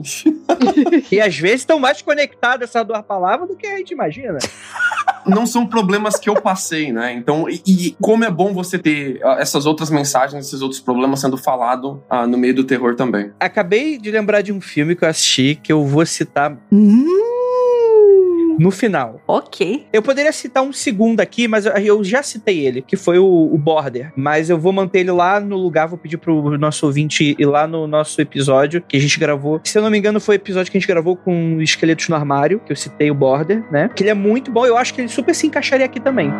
*laughs* e às vezes estão mais conectadas essas duas palavras do que a gente imagina. não são problemas que eu passei, né? Então, e, e, como é bom você ter uh, essas outras mensagens, esses outros problemas sendo falado uh, no meio do terror também. Acabei de lembrar de um filme que eu assisti que eu vou citar. Hum no final. Ok. Eu poderia citar um segundo aqui, mas eu já citei ele, que foi o, o Border. Mas eu vou manter ele lá no lugar, vou pedir pro nosso ouvinte ir lá no nosso episódio que a gente gravou. Se eu não me engano, foi o episódio que a gente gravou com Esqueletos no Armário, que eu citei o Border, né? Que ele é muito bom, eu acho que ele super se encaixaria aqui também.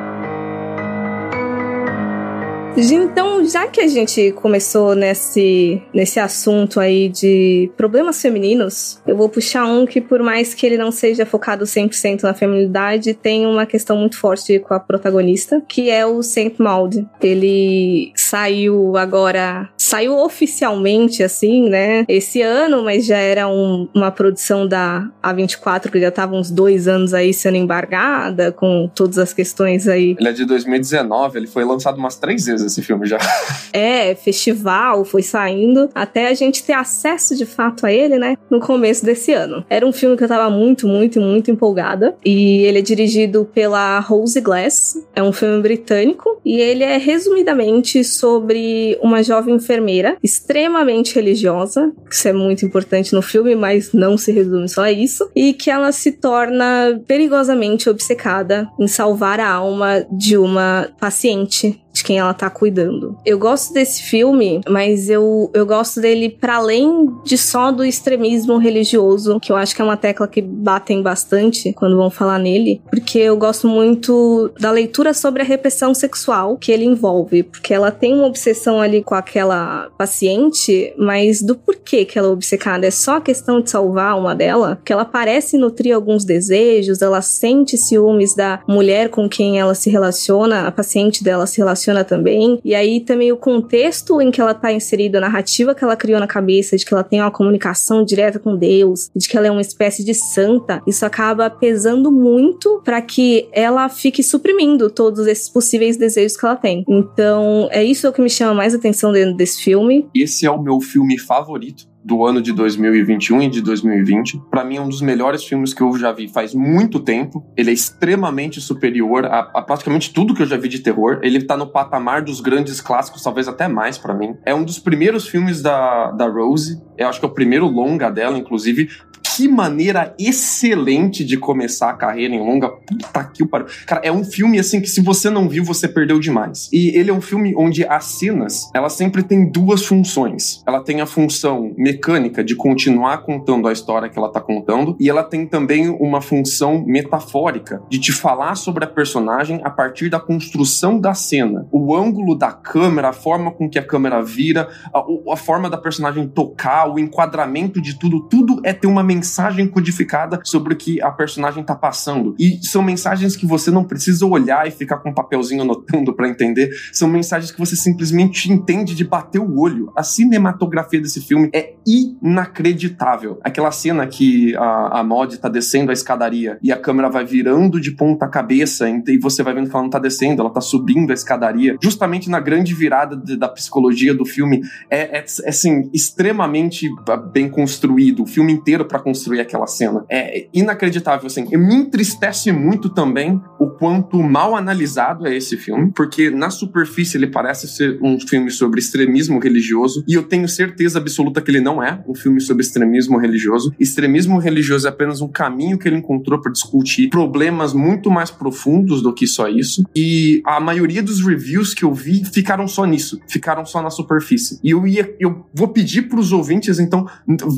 Então, já que a gente começou nesse, nesse assunto aí de problemas femininos, eu vou puxar um que, por mais que ele não seja focado 100% na feminilidade, tem uma questão muito forte com a protagonista, que é o Saint Maud. Ele saiu agora, saiu oficialmente, assim, né, esse ano, mas já era um, uma produção da A24 que já tava uns dois anos aí sendo embargada, com todas as questões aí. Ele é de 2019, ele foi lançado umas três vezes esse filme já. *laughs* É, festival, foi saindo, até a gente ter acesso de fato a ele, né, no começo desse ano. Era um filme que eu tava muito, muito, muito empolgada, e ele é dirigido pela Rose Glass, é um filme britânico, e ele é resumidamente sobre uma jovem enfermeira extremamente religiosa, isso é muito importante no filme, mas não se resume só a isso, e que ela se torna perigosamente obcecada em salvar a alma de uma paciente de quem ela tá cuidando. Eu gosto desse filme, mas eu, eu gosto dele para além de só do extremismo religioso, que eu acho que é uma tecla que batem bastante quando vão falar nele, porque eu gosto muito da leitura sobre a repressão sexual que ele envolve, porque ela tem uma obsessão ali com aquela paciente, mas do porquê que ela é obcecada é só questão de salvar uma dela, que ela parece nutrir alguns desejos, ela sente ciúmes da mulher com quem ela se relaciona, a paciente dela se relaciona funciona também. E aí também o contexto em que ela tá inserida, a narrativa que ela criou na cabeça, de que ela tem uma comunicação direta com Deus, de que ela é uma espécie de santa, isso acaba pesando muito para que ela fique suprimindo todos esses possíveis desejos que ela tem. Então, é isso que me chama mais atenção dentro desse filme. Esse é o meu filme favorito do ano de 2021 e de 2020. Para mim, é um dos melhores filmes que eu já vi faz muito tempo. Ele é extremamente superior a, a, praticamente tudo que eu já vi de terror. Ele tá no patamar dos grandes clássicos, talvez até mais para mim. É um dos primeiros filmes da, da Rose. Eu acho que é o primeiro longa dela, inclusive que maneira excelente de começar a carreira em longa. Puta que o pariu. Cara, é um filme assim que se você não viu, você perdeu demais. E ele é um filme onde as cenas, ela sempre tem duas funções. Ela tem a função mecânica de continuar contando a história que ela tá contando, e ela tem também uma função metafórica de te falar sobre a personagem a partir da construção da cena. O ângulo da câmera, a forma com que a câmera vira, a, a forma da personagem tocar, o enquadramento de tudo, tudo é ter uma mensagem codificada sobre o que a personagem tá passando. E são mensagens que você não precisa olhar e ficar com um papelzinho anotando para entender. São mensagens que você simplesmente entende de bater o olho. A cinematografia desse filme é inacreditável. Aquela cena que a, a Mod tá descendo a escadaria e a câmera vai virando de ponta cabeça e você vai vendo que ela não tá descendo, ela tá subindo a escadaria. Justamente na grande virada de, da psicologia do filme, é, é, é assim, extremamente bem construído. O filme inteiro para construir aquela cena. É inacreditável, assim. Me entristece muito também o quanto mal analisado é esse filme, porque na superfície ele parece ser um filme sobre extremismo religioso, e eu tenho certeza absoluta que ele não é um filme sobre extremismo religioso. Extremismo religioso é apenas um caminho que ele encontrou para discutir problemas muito mais profundos do que só isso. E a maioria dos reviews que eu vi ficaram só nisso, ficaram só na superfície. E eu ia, eu vou pedir para os ouvintes, então,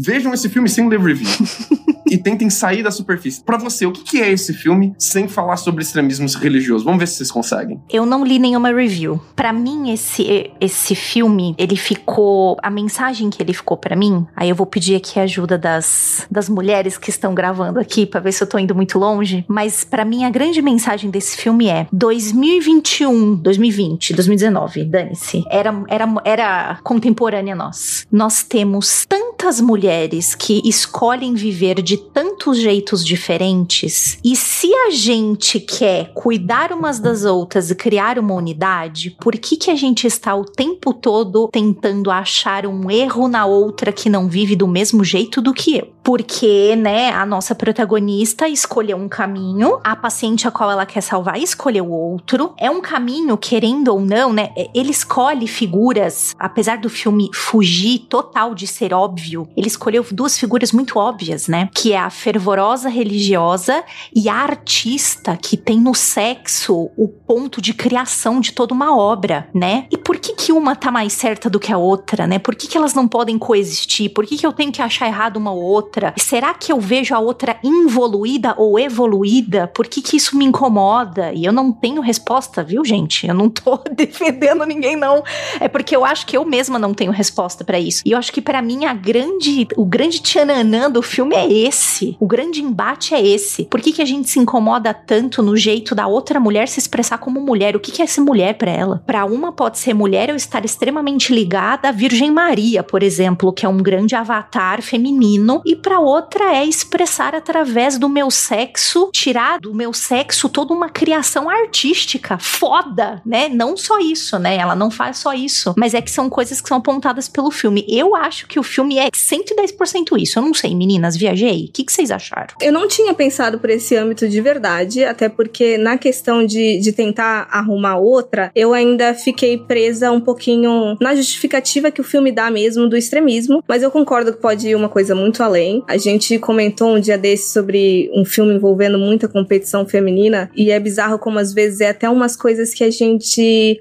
vejam esse filme sem ler review. *laughs* e tentem sair da superfície. Para você, o que é esse filme sem falar sobre extremismo religioso? Vamos ver se vocês conseguem. Eu não li nenhuma review. Para mim, esse esse filme, ele ficou a mensagem que ele ficou para mim. Aí eu vou pedir aqui a ajuda das, das mulheres que estão gravando aqui para ver se eu tô indo muito longe. Mas para mim a grande mensagem desse filme é 2021, 2020, 2019, dane-se. Era, era, era contemporânea nós. Nós temos tantas mulheres que escolhem viver de tantos jeitos diferentes. E se a gente quer cuidar umas das outras e criar uma unidade, por que que a gente está o tempo todo tentando achar um erro na outra que não vive do mesmo jeito do que eu? Porque, né, a nossa protagonista escolheu um caminho, a paciente a qual ela quer salvar escolheu outro. É um caminho, querendo ou não, né? Ele escolhe figuras, apesar do filme fugir total de ser óbvio, ele escolheu duas figuras muito óbvias, né? Que é a fervorosa religiosa e a artista que tem no sexo o ponto de criação de toda uma obra, né? E por que que uma tá mais certa do que a outra, né? Por que que elas não podem coexistir? Por que que eu tenho que achar errado uma ou outra? Será que eu vejo a outra involuída ou evoluída? Por que, que isso me incomoda? E eu não tenho resposta, viu, gente? Eu não tô *laughs* defendendo ninguém, não. É porque eu acho que eu mesma não tenho resposta para isso. E eu acho que para mim a grande, o grande tchananã do filme é esse. O grande embate é esse. Por que, que a gente se incomoda tanto no jeito da outra mulher se expressar como mulher? O que, que é ser mulher para ela? Para uma pode ser mulher ou estar extremamente ligada à Virgem Maria, por exemplo, que é um grande avatar feminino, e para outra é expressar através do meu sexo, tirar do meu sexo toda uma criação artística foda, né? Não só isso, né? Ela não faz só isso, mas é que são coisas que são apontadas pelo filme. Eu acho que o filme é 110% isso. Eu não sei, meninas, viajei. O que, que vocês acharam? Eu não tinha pensado por esse âmbito de verdade, até porque na questão de, de tentar arrumar outra, eu ainda fiquei presa um pouquinho na justificativa que o filme dá mesmo do extremismo, mas eu concordo que pode ir uma coisa muito além. A gente comentou um dia desse sobre um filme envolvendo muita competição feminina e é bizarro como às vezes é até umas coisas que a gente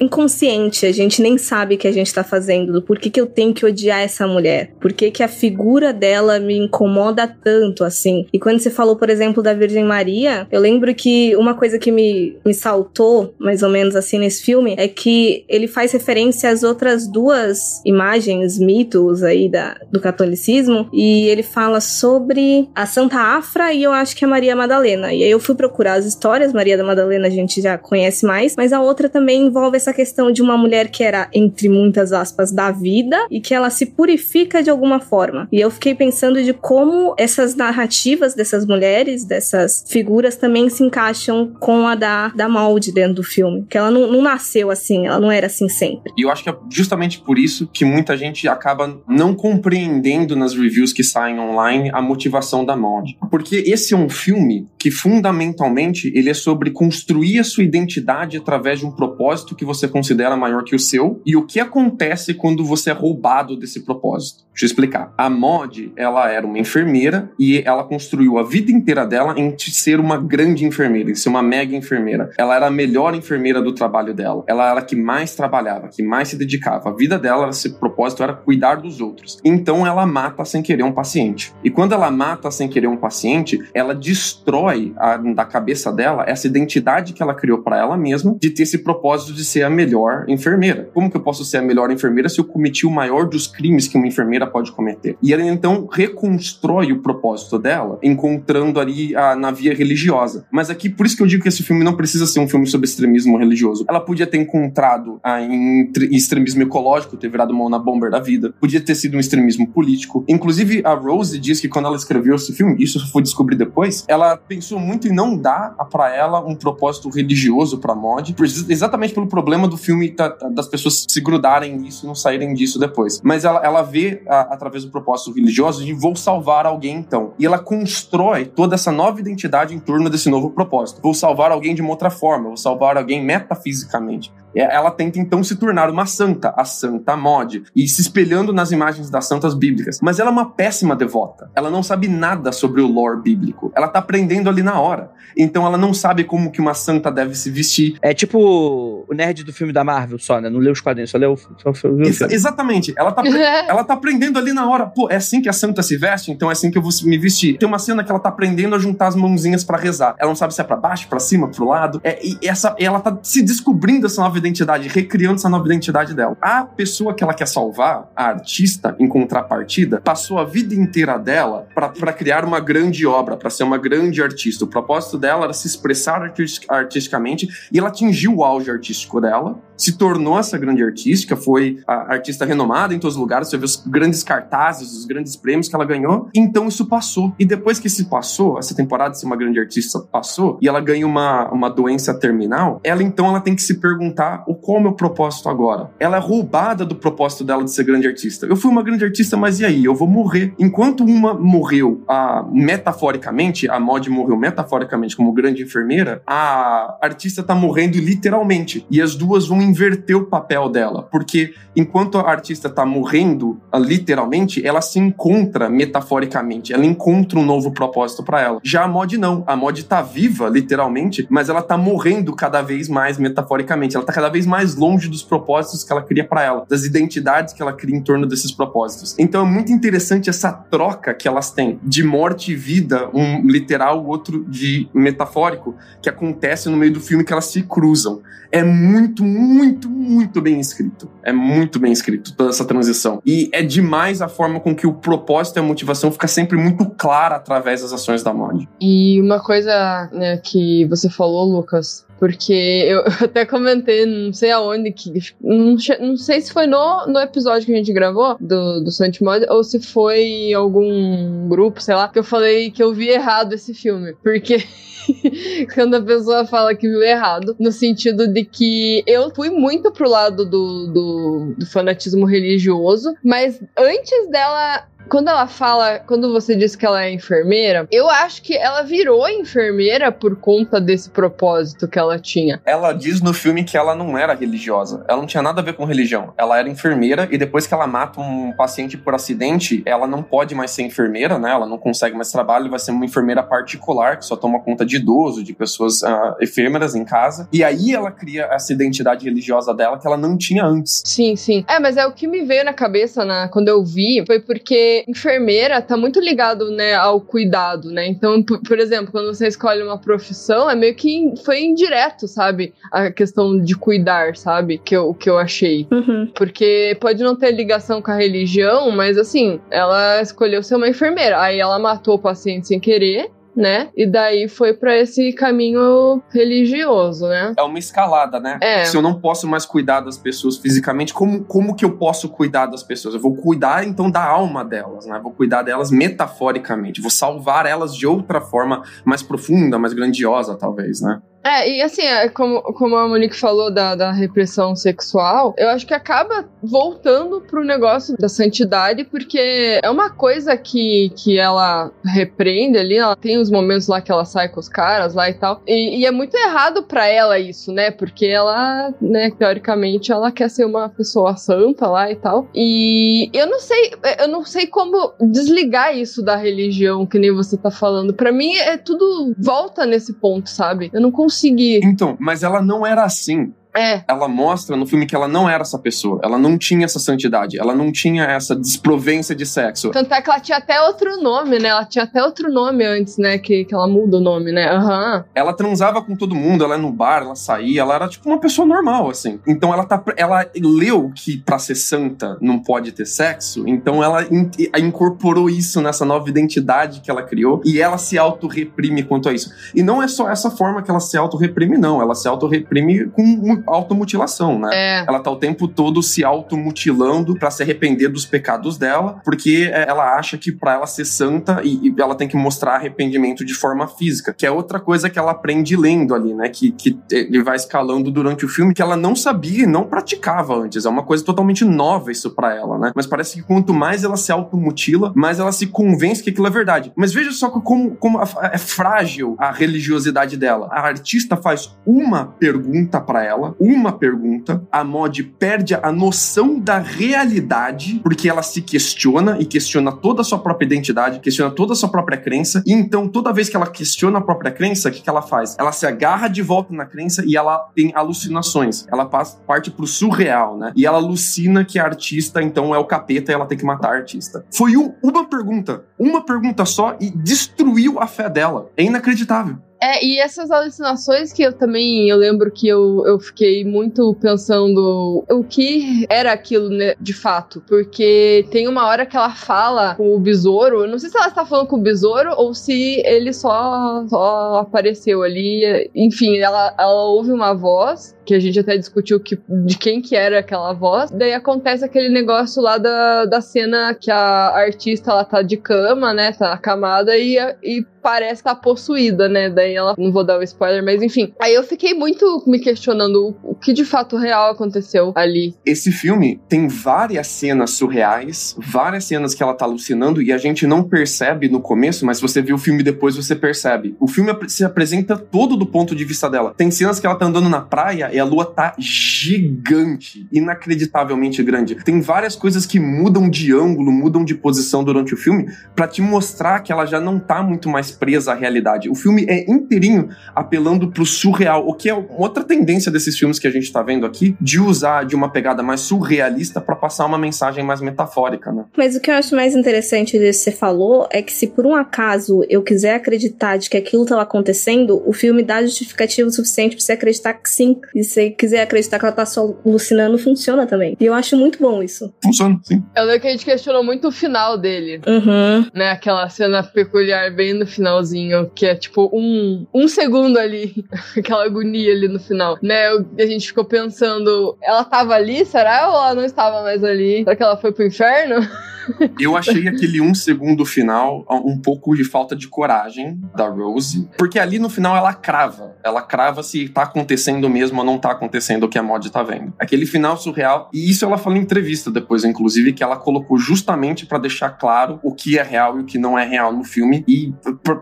inconsciente, a gente nem sabe que a gente tá fazendo, do porquê que eu tenho que odiar essa mulher, por que que a figura dela me incomoda tanto, assim. E quando você falou, por exemplo, da Virgem Maria, eu lembro que uma coisa que me, me saltou, mais ou menos assim, nesse filme, é que ele faz referência às outras duas imagens, mitos aí da, do catolicismo, e ele fala sobre a Santa Afra e eu acho que a Maria Madalena. E aí eu fui procurar as histórias, Maria da Madalena a gente já conhece mais, mas a outra também envolve essa questão de uma mulher que era, entre muitas aspas, da vida e que ela se purifica de alguma forma. E eu fiquei pensando de como essas narrativas dessas mulheres, dessas figuras, também se encaixam com a da, da molde dentro do filme. Que ela não, não nasceu assim, ela não era assim sempre. E eu acho que é justamente por isso que muita gente acaba não compreendendo nas reviews que saem online a motivação da mod. Porque esse é um filme que fundamentalmente ele é sobre construir a sua identidade através de um propósito que você considera maior que o seu e o que acontece quando você é roubado desse propósito. Deixa eu explicar. A Mod, ela era uma enfermeira e ela construiu a vida inteira dela em ser uma grande enfermeira, em ser uma mega enfermeira. Ela era a melhor enfermeira do trabalho dela. Ela era a que mais trabalhava, que mais se dedicava. A vida dela, esse propósito era cuidar dos outros. Então ela mata sem querer um paciente. E quando ela mata sem querer um paciente, ela destrói a, da cabeça dela essa identidade que ela criou para ela mesma de ter esse propósito de ser a melhor enfermeira. Como que eu posso ser a melhor enfermeira se eu cometi o maior dos crimes que uma enfermeira pode cometer? E ela então reconstrói o propósito dela, encontrando ali a, na via religiosa. Mas aqui, por isso que eu digo que esse filme não precisa ser um filme sobre extremismo religioso. Ela podia ter encontrado a, em, em extremismo ecológico, ter virado mão na bomber da vida. Podia ter sido um extremismo político. Inclusive, a Rose diz que quando ela escreveu esse filme, isso eu fui descobrir depois, ela pensou muito em não dar para ela um propósito religioso pra mod, exatamente pelo problema do filme tá, tá, das pessoas se grudarem nisso e não saírem disso depois. Mas ela, ela vê, a, através do propósito religioso, de vou salvar alguém então. E ela constrói toda essa nova identidade em torno desse novo propósito. Vou salvar alguém de uma outra forma, vou salvar alguém metafisicamente. É, ela tenta então se tornar uma santa, a Santa Mod, e se espelhando nas imagens das santas bíblicas. Mas ela é uma péssima devota. Ela não sabe nada sobre o lore bíblico. Ela tá aprendendo ali na hora. Então ela não sabe como que uma santa deve se vestir. É tipo o nerd do filme da Marvel só, né? Não leu os quadrinhos, só leu, só leu Ex Exatamente. Ela tá, *laughs* ela tá aprendendo ali na hora. Pô, é assim que a santa se veste, então é assim que eu vou me vestir. Tem uma cena que ela tá aprendendo a juntar as mãozinhas para rezar. Ela não sabe se é para baixo, para cima, pro lado. É, e essa, ela tá se descobrindo essa nova identidade, recriando essa nova identidade dela. A pessoa que ela quer salvar, a artista, em contrapartida, passou a vida inteira dela para criar uma grande obra, para ser uma grande artista. O propósito dela era se expressar artisticamente e ela atingiu o auge artístico dela se tornou essa grande artística, foi artista renomada em todos os lugares, você vê os grandes cartazes, os grandes prêmios que ela ganhou. Então isso passou. E depois que isso passou, essa temporada de ser uma grande artista passou, e ela ganha uma, uma doença terminal, ela então ela tem que se perguntar o qual é o meu propósito agora. Ela é roubada do propósito dela de ser grande artista. Eu fui uma grande artista, mas e aí? Eu vou morrer. Enquanto uma morreu a, metaforicamente, a Mod morreu metaforicamente como grande enfermeira, a artista tá morrendo literalmente. E as duas vão inverter o papel dela, porque enquanto a artista está morrendo, literalmente, ela se encontra metaforicamente, ela encontra um novo propósito para ela. Já a Mod não, a Mod tá viva, literalmente, mas ela tá morrendo cada vez mais metaforicamente, ela tá cada vez mais longe dos propósitos que ela cria para ela, das identidades que ela cria em torno desses propósitos. Então é muito interessante essa troca que elas têm de morte e vida, um literal, outro de metafórico, que acontece no meio do filme que elas se cruzam. É muito, muito muito, muito bem escrito. É muito bem escrito toda essa transição. E é demais a forma com que o propósito e a motivação fica sempre muito clara através das ações da mod. E uma coisa né, que você falou, Lucas, porque eu, *laughs* até comentei, não sei aonde, que não, não sei se foi no, no episódio que a gente gravou do, do Mod ou se foi em algum grupo, sei lá, que eu falei que eu vi errado esse filme. Porque *laughs* quando a pessoa fala que viu errado, no sentido de que eu fui muito pro lado do, do, do fanatismo religioso, mas antes dela quando ela fala, quando você diz que ela é enfermeira, eu acho que ela virou enfermeira por conta desse propósito que ela tinha. Ela diz no filme que ela não era religiosa. Ela não tinha nada a ver com religião. Ela era enfermeira e depois que ela mata um paciente por acidente, ela não pode mais ser enfermeira, né? Ela não consegue mais trabalho, vai ser uma enfermeira particular que só toma conta de idoso, de pessoas uh, efêmeras em casa. E aí ela cria essa identidade religiosa dela que ela não tinha antes. Sim, sim. É, mas é o que me veio na cabeça na, quando eu vi foi porque enfermeira tá muito ligado, né, ao cuidado, né? Então, por, por exemplo, quando você escolhe uma profissão, é meio que foi indireto, sabe? A questão de cuidar, sabe? Que eu, que eu achei. Uhum. Porque pode não ter ligação com a religião, mas assim, ela escolheu ser uma enfermeira. Aí ela matou o paciente sem querer né? E daí foi para esse caminho religioso, né? É uma escalada, né? É. Se eu não posso mais cuidar das pessoas fisicamente, como, como que eu posso cuidar das pessoas? Eu vou cuidar então da alma delas, né? Vou cuidar delas metaforicamente, vou salvar elas de outra forma mais profunda, mais grandiosa, talvez, né? É, e assim, é, como, como a Monique falou da, da repressão sexual, eu acho que acaba voltando pro negócio da santidade, porque é uma coisa que, que ela repreende ali, ela tem os momentos lá que ela sai com os caras lá e tal, e, e é muito errado para ela isso, né, porque ela, né, teoricamente, ela quer ser uma pessoa santa lá e tal, e eu não sei, eu não sei como desligar isso da religião, que nem você tá falando, para mim é tudo volta nesse ponto, sabe? Eu não consigo conseguir. Então, mas ela não era assim. É. Ela mostra no filme que ela não era essa pessoa. Ela não tinha essa santidade. Ela não tinha essa desprovência de sexo. Tanto é que ela tinha até outro nome, né? Ela tinha até outro nome antes, né? Que, que ela muda o nome, né? Aham. Uhum. Ela transava com todo mundo, ela ia no bar, ela saía, ela era tipo uma pessoa normal, assim. Então ela tá. Ela leu que pra ser santa não pode ter sexo, então ela in, incorporou isso nessa nova identidade que ela criou e ela se auto-reprime quanto a isso. E não é só essa forma que ela se auto-reprime, não. Ela se auto-reprime com automutilação, né? É. Ela tá o tempo todo se automutilando para se arrepender dos pecados dela, porque é, ela acha que para ela ser santa e, e, ela tem que mostrar arrependimento de forma física, que é outra coisa que ela aprende lendo ali, né? Que, que ele vai escalando durante o filme que ela não sabia e não praticava antes. É uma coisa totalmente nova isso para ela, né? Mas parece que quanto mais ela se automutila, mais ela se convence que aquilo é verdade. Mas veja só como, como é frágil a religiosidade dela. A artista faz uma pergunta para ela, uma pergunta, a Mod perde a noção da realidade, porque ela se questiona e questiona toda a sua própria identidade, questiona toda a sua própria crença, e então toda vez que ela questiona a própria crença, o que, que ela faz? Ela se agarra de volta na crença e ela tem alucinações. Ela parte pro surreal, né? E ela alucina que a artista, então, é o capeta e ela tem que matar a artista. Foi um, uma pergunta, uma pergunta só e destruiu a fé dela. É inacreditável. É, e essas alucinações que eu também, eu lembro que eu, eu fiquei muito pensando o que era aquilo né, de fato. Porque tem uma hora que ela fala com o besouro, eu não sei se ela está falando com o besouro ou se ele só, só apareceu ali. Enfim, ela, ela ouve uma voz que a gente até discutiu que, de quem que era aquela voz. Daí acontece aquele negócio lá da, da cena que a artista ela tá de cama, né? Tá acamada e, e parece estar tá possuída, né? Daí ela. Não vou dar o spoiler, mas enfim. Aí eu fiquei muito me questionando o, o que de fato real aconteceu ali. Esse filme tem várias cenas surreais, várias cenas que ela tá alucinando e a gente não percebe no começo, mas se você viu o filme depois, você percebe. O filme se apresenta todo do ponto de vista dela. Tem cenas que ela tá andando na praia e a lua tá gigante, inacreditavelmente grande. Tem várias coisas que mudam de ângulo, mudam de posição durante o filme para te mostrar que ela já não tá muito mais presa à realidade. O filme é inteirinho apelando pro surreal, o que é outra tendência desses filmes que a gente tá vendo aqui, de usar de uma pegada mais surrealista para passar uma mensagem mais metafórica, né? Mas o que eu acho mais interessante disso que você falou é que se por um acaso eu quiser acreditar de que aquilo tá acontecendo, o filme dá justificativo suficiente para você acreditar que sim. E se você quiser acreditar que ela tá só alucinando, funciona também. E eu acho muito bom isso. Funciona, sim. Eu lembro que a gente questionou muito o final dele. Uhum. Né? Aquela cena peculiar bem no finalzinho, que é tipo um, um segundo ali, *laughs* aquela agonia ali no final, né? A gente ficou pensando, ela tava ali, será? Ou ela não estava mais ali? Será que ela foi pro inferno? *laughs* Eu achei aquele um segundo final um pouco de falta de coragem da Rose, porque ali no final ela crava. Ela crava se tá acontecendo mesmo ou não tá acontecendo o que a Mod tá vendo. Aquele final surreal, e isso ela falou em entrevista depois, inclusive, que ela colocou justamente para deixar claro o que é real e o que não é real no filme. E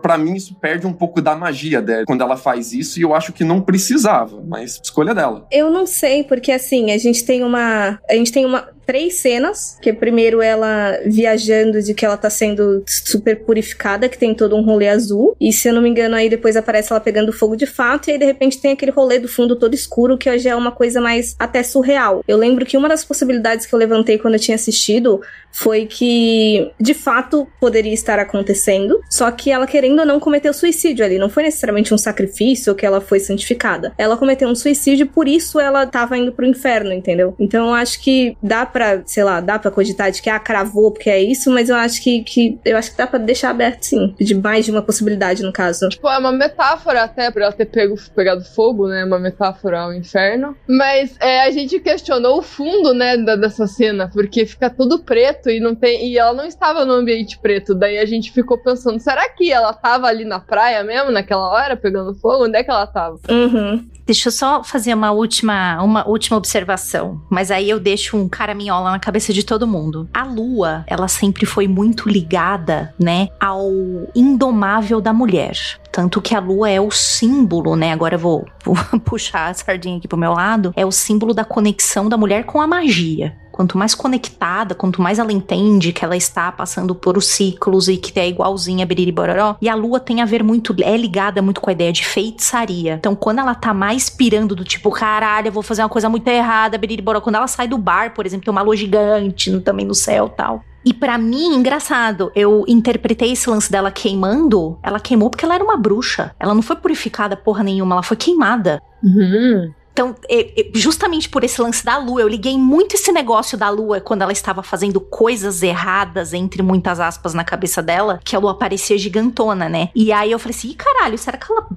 para mim isso perde um pouco da magia dela quando ela faz isso, e eu acho que não precisava, mas escolha dela. Eu não sei, porque assim, a gente tem uma. A gente tem uma três cenas, que é primeiro ela viajando de que ela tá sendo super purificada, que tem todo um rolê azul, e se eu não me engano aí depois aparece ela pegando fogo de fato, e aí de repente tem aquele rolê do fundo todo escuro, que hoje é uma coisa mais até surreal. Eu lembro que uma das possibilidades que eu levantei quando eu tinha assistido foi que de fato poderia estar acontecendo, só que ela querendo ou não cometeu suicídio ali, não foi necessariamente um sacrifício que ela foi santificada. Ela cometeu um suicídio, por isso ela tava indo pro inferno, entendeu? Então eu acho que dá pra, sei lá, dá pra cogitar de que ah, cravou porque é isso, mas eu acho que, que eu acho que dá pra deixar aberto sim. De mais de uma possibilidade, no caso. Tipo, é uma metáfora até pra ela ter pego, pegado fogo, né? Uma metáfora ao inferno. Mas é, a gente questionou o fundo, né, da, dessa cena, porque fica tudo preto e não tem. E ela não estava no ambiente preto. Daí a gente ficou pensando, será que ela tava ali na praia mesmo, naquela hora, pegando fogo? Onde é que ela tava? Uhum. Deixa eu só fazer uma última, uma última observação. Mas aí eu deixo um caraminhola na cabeça de todo mundo. A lua, ela sempre foi muito ligada, né, ao indomável da mulher. Tanto que a lua é o símbolo, né? Agora eu vou, *laughs* vou puxar a sardinha aqui pro meu lado. É o símbolo da conexão da mulher com a magia. Quanto mais conectada, quanto mais ela entende que ela está passando por os ciclos e que é igualzinha a. E a lua tem a ver muito, é ligada muito com a ideia de feitiçaria. Então, quando ela tá mais pirando do tipo, caralho, eu vou fazer uma coisa muito errada, Biriri Bororó. Quando ela sai do bar, por exemplo, tem uma lua gigante no, também no céu tal. E para mim, engraçado, eu interpretei esse lance dela queimando. Ela queimou porque ela era uma bruxa. Ela não foi purificada porra nenhuma, ela foi queimada. Uhum. Então, justamente por esse lance da lua, eu liguei muito esse negócio da lua quando ela estava fazendo coisas erradas, entre muitas aspas, na cabeça dela, que a lua parecia gigantona, né? E aí eu falei assim: Ih, caralho, será que ela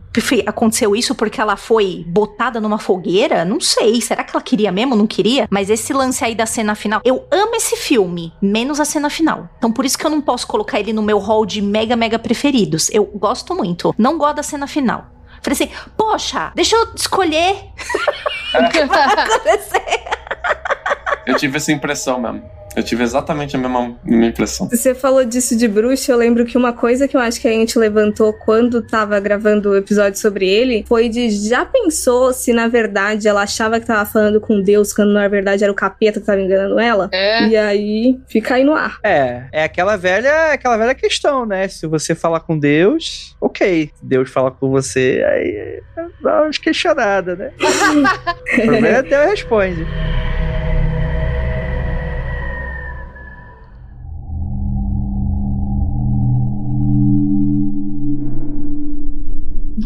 aconteceu isso porque ela foi botada numa fogueira? Não sei. Será que ela queria mesmo? Não queria? Mas esse lance aí da cena final, eu amo esse filme, menos a cena final. Então, por isso que eu não posso colocar ele no meu hall de mega, mega preferidos. Eu gosto muito. Não gosto da cena final. Falei assim, poxa, deixa eu escolher *laughs* o que vai acontecer. Eu tive essa impressão mesmo. Eu tive exatamente a mesma, mesma impressão. Você falou disso de bruxa, eu lembro que uma coisa que eu acho que a gente levantou quando tava gravando o episódio sobre ele foi de já pensou se na verdade ela achava que tava falando com Deus, quando na verdade era o capeta que tava enganando ela? É. E aí fica aí no ar. É, é aquela velha, aquela velha questão, né? Se você falar com Deus, ok. Deus fala com você, aí dá umas questionadas, né? *laughs* o problema é Deus responde.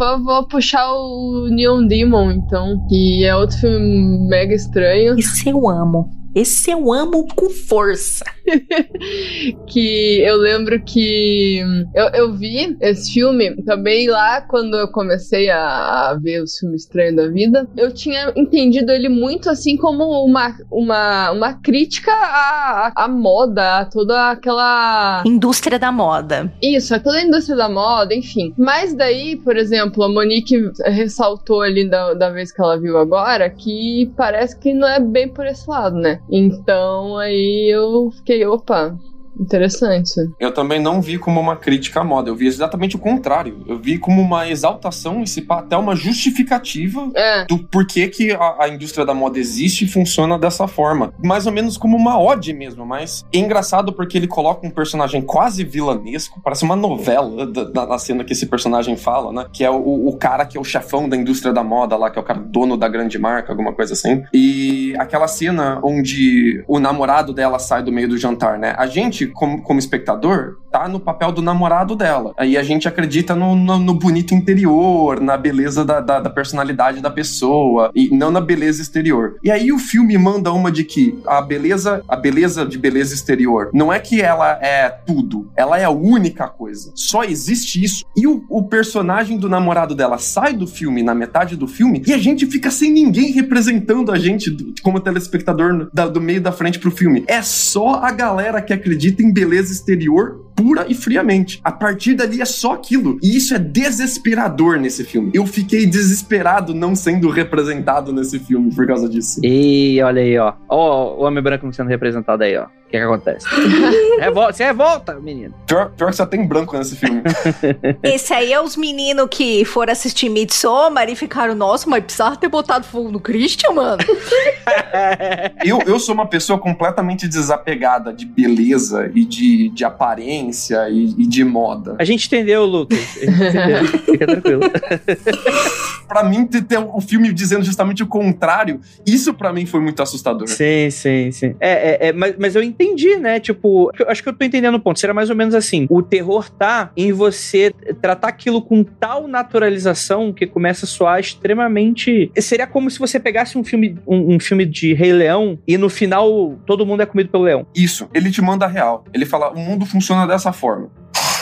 Vou, vou, puxar o Neon Demon, então, que é outro filme mega estranho. Esse eu amo. Esse eu amo com força. *laughs* que eu lembro que eu, eu vi esse filme também lá quando eu comecei a, a ver os filmes estranhos da vida. Eu tinha entendido ele muito assim como uma, uma, uma crítica à, à moda, a toda aquela. Indústria da moda. Isso, a toda a indústria da moda, enfim. Mas daí, por exemplo, a Monique ressaltou ali da, da vez que ela viu agora que parece que não é bem por esse lado, né? Então aí eu fiquei, opa, Interessante. Eu também não vi como uma crítica à moda, eu vi exatamente o contrário. Eu vi como uma exaltação e se pá, até uma justificativa É. do porquê que a, a indústria da moda existe e funciona dessa forma. Mais ou menos como uma ode mesmo, mas é engraçado porque ele coloca um personagem quase vilanesco, parece uma novela da, da, da cena que esse personagem fala, né? Que é o, o cara que é o chefão da indústria da moda lá, que é o cara dono da grande marca, alguma coisa assim. E aquela cena onde o namorado dela sai do meio do jantar, né? A gente, como, como espectador, tá no papel do namorado dela. Aí a gente acredita no, no, no bonito interior, na beleza da, da, da personalidade da pessoa, e não na beleza exterior. E aí o filme manda uma de que a beleza, a beleza de beleza exterior, não é que ela é tudo, ela é a única coisa. Só existe isso. E o, o personagem do namorado dela sai do filme na metade do filme e a gente fica sem ninguém representando a gente do- como telespectador da- do meio da frente pro filme. É só a galera que acredita tem beleza exterior pura e friamente. A partir dali é só aquilo. E isso é desesperador nesse filme. Eu fiquei desesperado não sendo representado nesse filme por causa disso. E olha aí, ó. Ó, o homem branco sendo representado aí, ó. O que, que acontece? Revol se revolta, menino. Pior, pior que só tem branco nesse filme. *laughs* Esse aí é os meninos que foram assistir Midsommar e ficaram, nossa, mas precisava ter botado fogo no Christian, mano. *laughs* eu, eu sou uma pessoa completamente desapegada de beleza e de, de aparência e, e de moda. A gente entendeu, Lucas. A gente entendeu. *laughs* Fica tranquilo. pra mim, ter o filme dizendo justamente o contrário, isso pra mim foi muito assustador. Sim, sim, sim. É, é, é mas, mas eu entendi, né? Tipo, acho que eu tô entendendo o ponto. Será mais ou menos assim: o terror tá em você tratar aquilo com tal naturalização que começa a soar extremamente. Seria como se você pegasse um filme, um, um filme de Rei Leão e no final todo mundo é comido pelo leão. Isso, ele te manda a real. Ele fala: o mundo funciona dessa forma.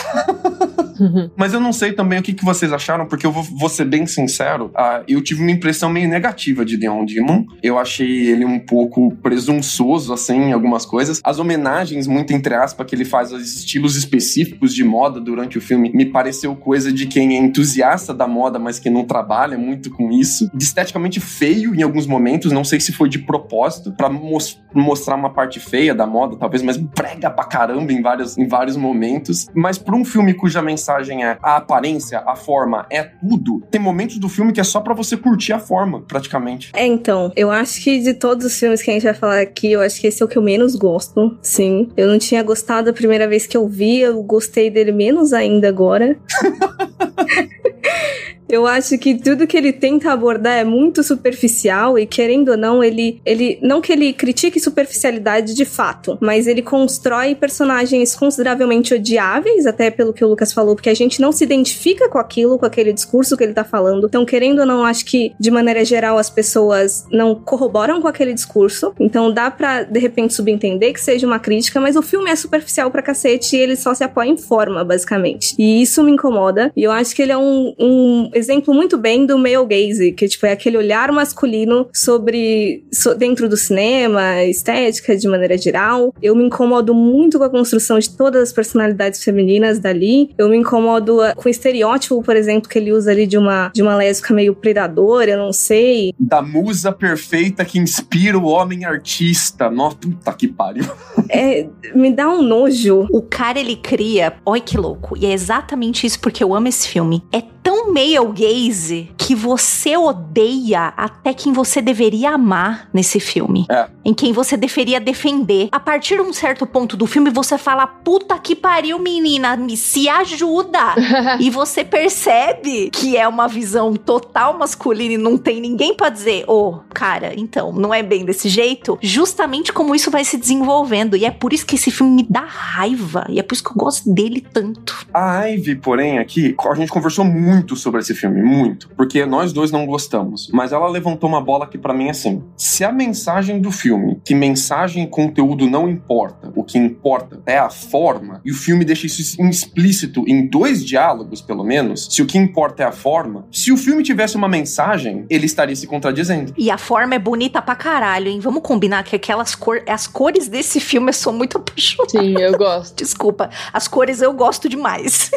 *laughs* Mas eu não sei também o que, que vocês acharam, porque eu vou, vou ser bem sincero. Uh, eu tive uma impressão meio negativa de Neon Demon. Eu achei ele um pouco presunçoso, assim, em algumas coisas. As homenagens, muito entre aspas, que ele faz aos estilos específicos de moda durante o filme, me pareceu coisa de quem é entusiasta da moda, mas que não trabalha muito com isso. Esteticamente feio em alguns momentos, não sei se foi de propósito, para mos mostrar uma parte feia da moda, talvez, mas brega pra caramba em vários, em vários momentos. Mas pra um filme cuja mensagem é a aparência, a forma, é tudo, tem momentos do filme que é só para você curtir a forma, praticamente. É, então, eu acho que de todos os filmes que a gente vai falar aqui, eu acho que esse é o que eu menos gosto, sim. Eu não tinha gostado a primeira vez que eu vi, eu gostei dele menos ainda agora. *laughs* Eu acho que tudo que ele tenta abordar é muito superficial e querendo ou não, ele ele não que ele critique superficialidade de fato, mas ele constrói personagens consideravelmente odiáveis, até pelo que o Lucas falou, porque a gente não se identifica com aquilo, com aquele discurso que ele tá falando. Então, querendo ou não, acho que de maneira geral as pessoas não corroboram com aquele discurso. Então, dá para de repente subentender que seja uma crítica, mas o filme é superficial pra cacete e ele só se apoia em forma, basicamente. E isso me incomoda. E eu acho que ele é um, um exemplo muito bem do male gaze, que tipo, é aquele olhar masculino sobre so, dentro do cinema, estética de maneira geral. Eu me incomodo muito com a construção de todas as personalidades femininas dali. Eu me incomodo ah, com o estereótipo, por exemplo, que ele usa ali de uma, de uma lésbica meio predadora, eu não sei. Da musa perfeita que inspira o homem artista. Nossa, puta que pariu. É, me dá um nojo. O cara, ele cria... Olha que louco. E é exatamente isso porque eu amo esse filme. É tão male gaze que você odeia até quem você deveria amar nesse filme. É. Em quem você deveria defender. A partir de um certo ponto do filme, você fala: puta que pariu, menina, me se ajuda. *laughs* e você percebe que é uma visão total masculina e não tem ninguém para dizer: ô, oh, cara, então, não é bem desse jeito. Justamente como isso vai se desenvolvendo. E é por isso que esse filme me dá raiva. E é por isso que eu gosto dele tanto. A Ivy, porém, aqui, a gente conversou muito sobre esse filme, muito. Porque nós dois não gostamos. Mas ela levantou uma bola que para mim é assim: se a mensagem do filme, que mensagem e conteúdo não importa, o que importa é a forma, e o filme deixa isso explícito em dois diálogos, pelo menos, se o que importa é a forma, se o filme tivesse uma mensagem, ele estaria se contradizendo. E a forma é bonita pra caralho, hein? Vamos combinar que aquelas cores. As cores desse filme eu sou muito apaixonada. Sim, eu gosto. Desculpa. As cores eu gosto demais.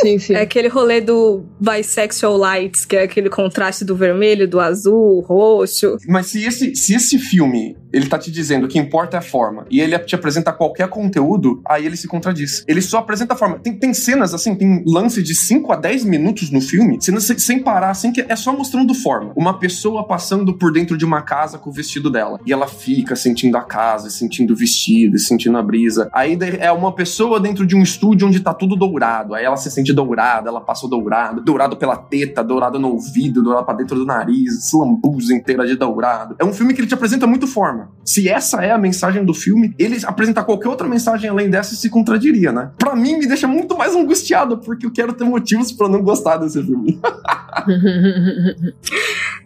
Sim, sim. É aquele rolê do bisexual lights, que é aquele contraste do vermelho, do azul, roxo. Mas se esse, se esse filme ele tá te dizendo que importa é a forma e ele te apresenta qualquer conteúdo, aí ele se contradiz. Ele só apresenta a forma. Tem, tem cenas assim, tem lance de 5 a 10 minutos no filme, cenas sem, sem parar, assim, que é só mostrando forma. Uma pessoa passando por dentro de uma casa com o vestido dela. E ela fica sentindo a casa, sentindo o vestido, sentindo a brisa. Aí é uma pessoa dentro de um estúdio onde tá tudo dourado. Aí ela se sente dourada, ela passa dourado, dourado pela teta, dourado no ouvido, dourado pra dentro do nariz, lambuza inteira de dourado. É um filme que ele te apresenta muito forma. Se essa é a mensagem do filme, ele apresentar qualquer outra mensagem além dessa se contradiria, né? Pra mim, me deixa muito mais angustiado, porque eu quero ter motivos para não gostar desse filme. *laughs*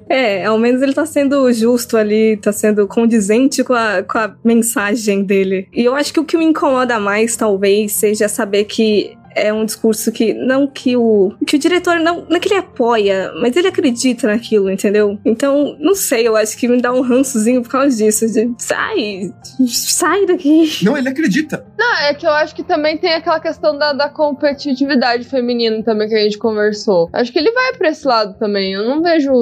É, ao menos ele tá sendo justo ali, tá sendo condizente com a, com a mensagem dele. E eu acho que o que me incomoda mais, talvez, seja saber que é um discurso que não que o que o diretor não, não é que ele apoia, mas ele acredita naquilo, entendeu? Então, não sei, eu acho que me dá um rançozinho por causa disso. De, sai, sai daqui. Não, ele acredita. Não, é que eu acho que também tem aquela questão da, da competitividade feminina também que a gente conversou. Acho que ele vai pra esse lado também. Eu não vejo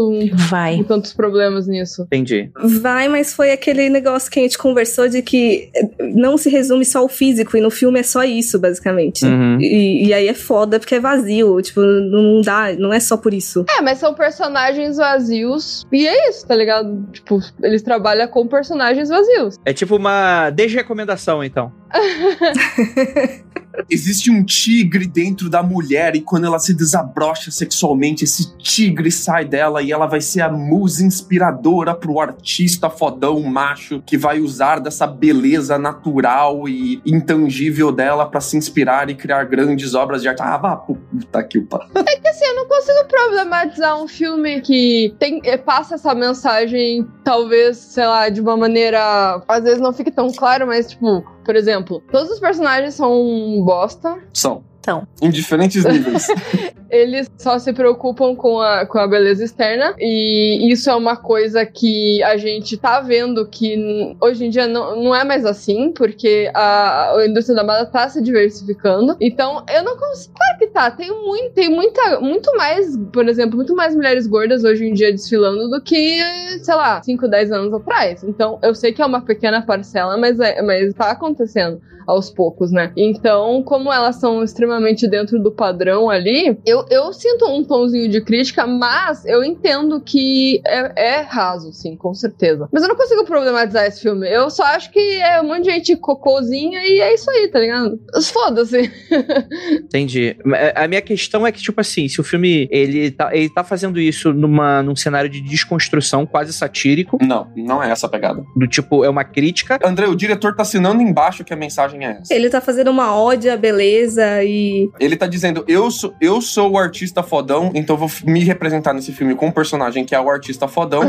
Vai. tantos problemas nisso. Entendi. Vai, mas foi aquele negócio que a gente conversou de que não se resume só ao físico, e no filme é só isso, basicamente. Uhum. E, e aí é foda porque é vazio. Tipo, não dá, não é só por isso. É, mas são personagens vazios. E é isso, tá ligado? Tipo, eles trabalham com personagens vazios. É tipo uma desrecomendação, então. *laughs* Existe um tigre dentro da mulher e quando ela se desabrocha sexualmente, esse tigre sai dela e ela vai ser a musa inspiradora pro artista fodão macho que vai usar dessa beleza natural e intangível dela pra se inspirar e criar grandes obras de arte. Ah, vá, puta que pariu. É que assim, eu não consigo problematizar um filme que tem, eh, passa essa mensagem, talvez, sei lá, de uma maneira. Às vezes não fique tão claro, mas, tipo, por exemplo, todos os personagens são bosta. São. Então. Em diferentes níveis. *laughs* Eles só se preocupam com a, com a beleza externa. E isso é uma coisa que a gente tá vendo que hoje em dia não, não é mais assim, porque a, a indústria da moda tá se diversificando. Então, eu não consigo. Claro que tá. Tem, muito, tem muita, muito mais, por exemplo, muito mais mulheres gordas hoje em dia desfilando do que, sei lá, 5, 10 anos atrás. Então, eu sei que é uma pequena parcela, mas, é, mas tá acontecendo aos poucos, né? Então, como elas são extremamente dentro do padrão ali, eu, eu sinto um tomzinho de crítica, mas eu entendo que é, é raso, sim, com certeza. Mas eu não consigo problematizar esse filme. Eu só acho que é um monte de gente cocôzinha e é isso aí, tá ligado? Foda-se. *laughs* Entendi. A minha questão é que, tipo assim, se o filme ele tá, ele tá fazendo isso numa, num cenário de desconstrução quase satírico, Não, não é essa a pegada. do tipo, é uma crítica. André, o diretor tá assinando embaixo que a mensagem é essa. Ele tá fazendo uma ode à beleza e. Ele tá dizendo, eu sou, eu sou o artista fodão, então vou me representar nesse filme com um personagem que é o artista fodão.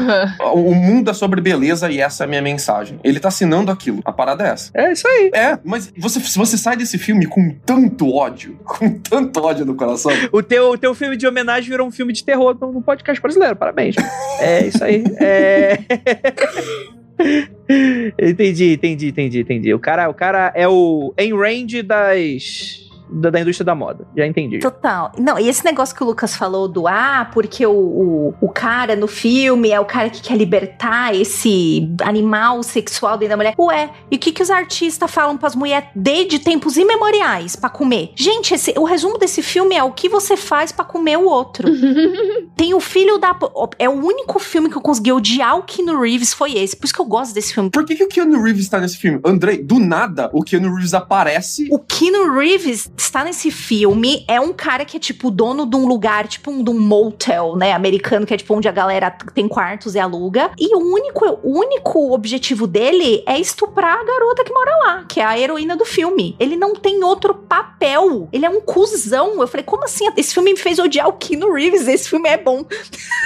O mundo é sobre beleza e essa é a minha mensagem. Ele tá assinando aquilo. A parada é essa. É isso aí. É, mas você, se você sai desse filme com tanto ódio, com tanto ódio no coração, O teu, o teu filme de homenagem virou um filme de terror no, no podcast brasileiro. Parabéns. É isso aí. É. *laughs* *laughs* entendi, entendi, entendi, entendi. O cara, o cara é o em range das da, da indústria da moda. Já entendi. Total. Não, e esse negócio que o Lucas falou do ah, porque o, o, o cara no filme é o cara que quer libertar esse animal sexual dentro da mulher. Ué, e o que, que os artistas falam pras mulheres desde tempos imemoriais pra comer? Gente, esse- o resumo desse filme é o que você faz pra comer o outro. *laughs* Tem o filho da. É o único filme que eu consegui odiar o Keanu Reeves foi esse. Por isso que eu gosto desse filme. por que, que o Keanu Reeves tá nesse filme? Andrei, do nada, o Keanu Reeves aparece. O Keanu Reeves está nesse filme, é um cara que é tipo dono de um lugar, tipo um, de um motel, né, americano, que é tipo onde a galera tem quartos e aluga. E o único, o único objetivo dele é estuprar a garota que mora lá, que é a heroína do filme. Ele não tem outro papel. Ele é um cuzão. Eu falei, como assim? Esse filme me fez odiar o Keanu Reeves. Esse filme é bom.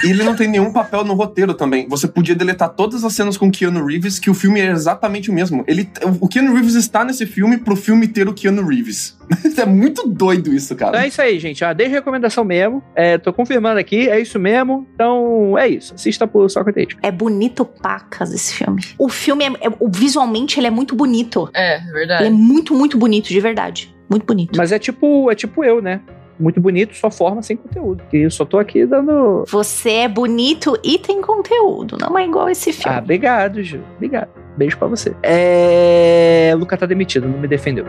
Ele não tem nenhum papel no roteiro também. Você podia deletar todas as cenas com Keanu Reeves, que o filme é exatamente o mesmo. Ele, o Keanu Reeves está nesse filme pro filme ter o Keanu Reeves. *laughs* é muito doido isso, Então cara. é isso aí, gente. Ah, desde recomendação mesmo. É, tô confirmando aqui, é isso mesmo. Então é isso. Assista por Socrates. É bonito pacas esse filme. O filme, é, é- o- visualmente, ele é muito bonito. É, Ele é verdade. muito, muito bonito, de verdade. Muito bonito. Mas é tipo, é tipo eu, né? Muito bonito, só forma sem conteúdo. Que eu só tô aqui dando. Você é bonito e tem conteúdo. Não é igual esse filme. Ah, obrigado, Ju. Obrigado. Beijo pra você. É. Luca tá demitido, não me defendeu.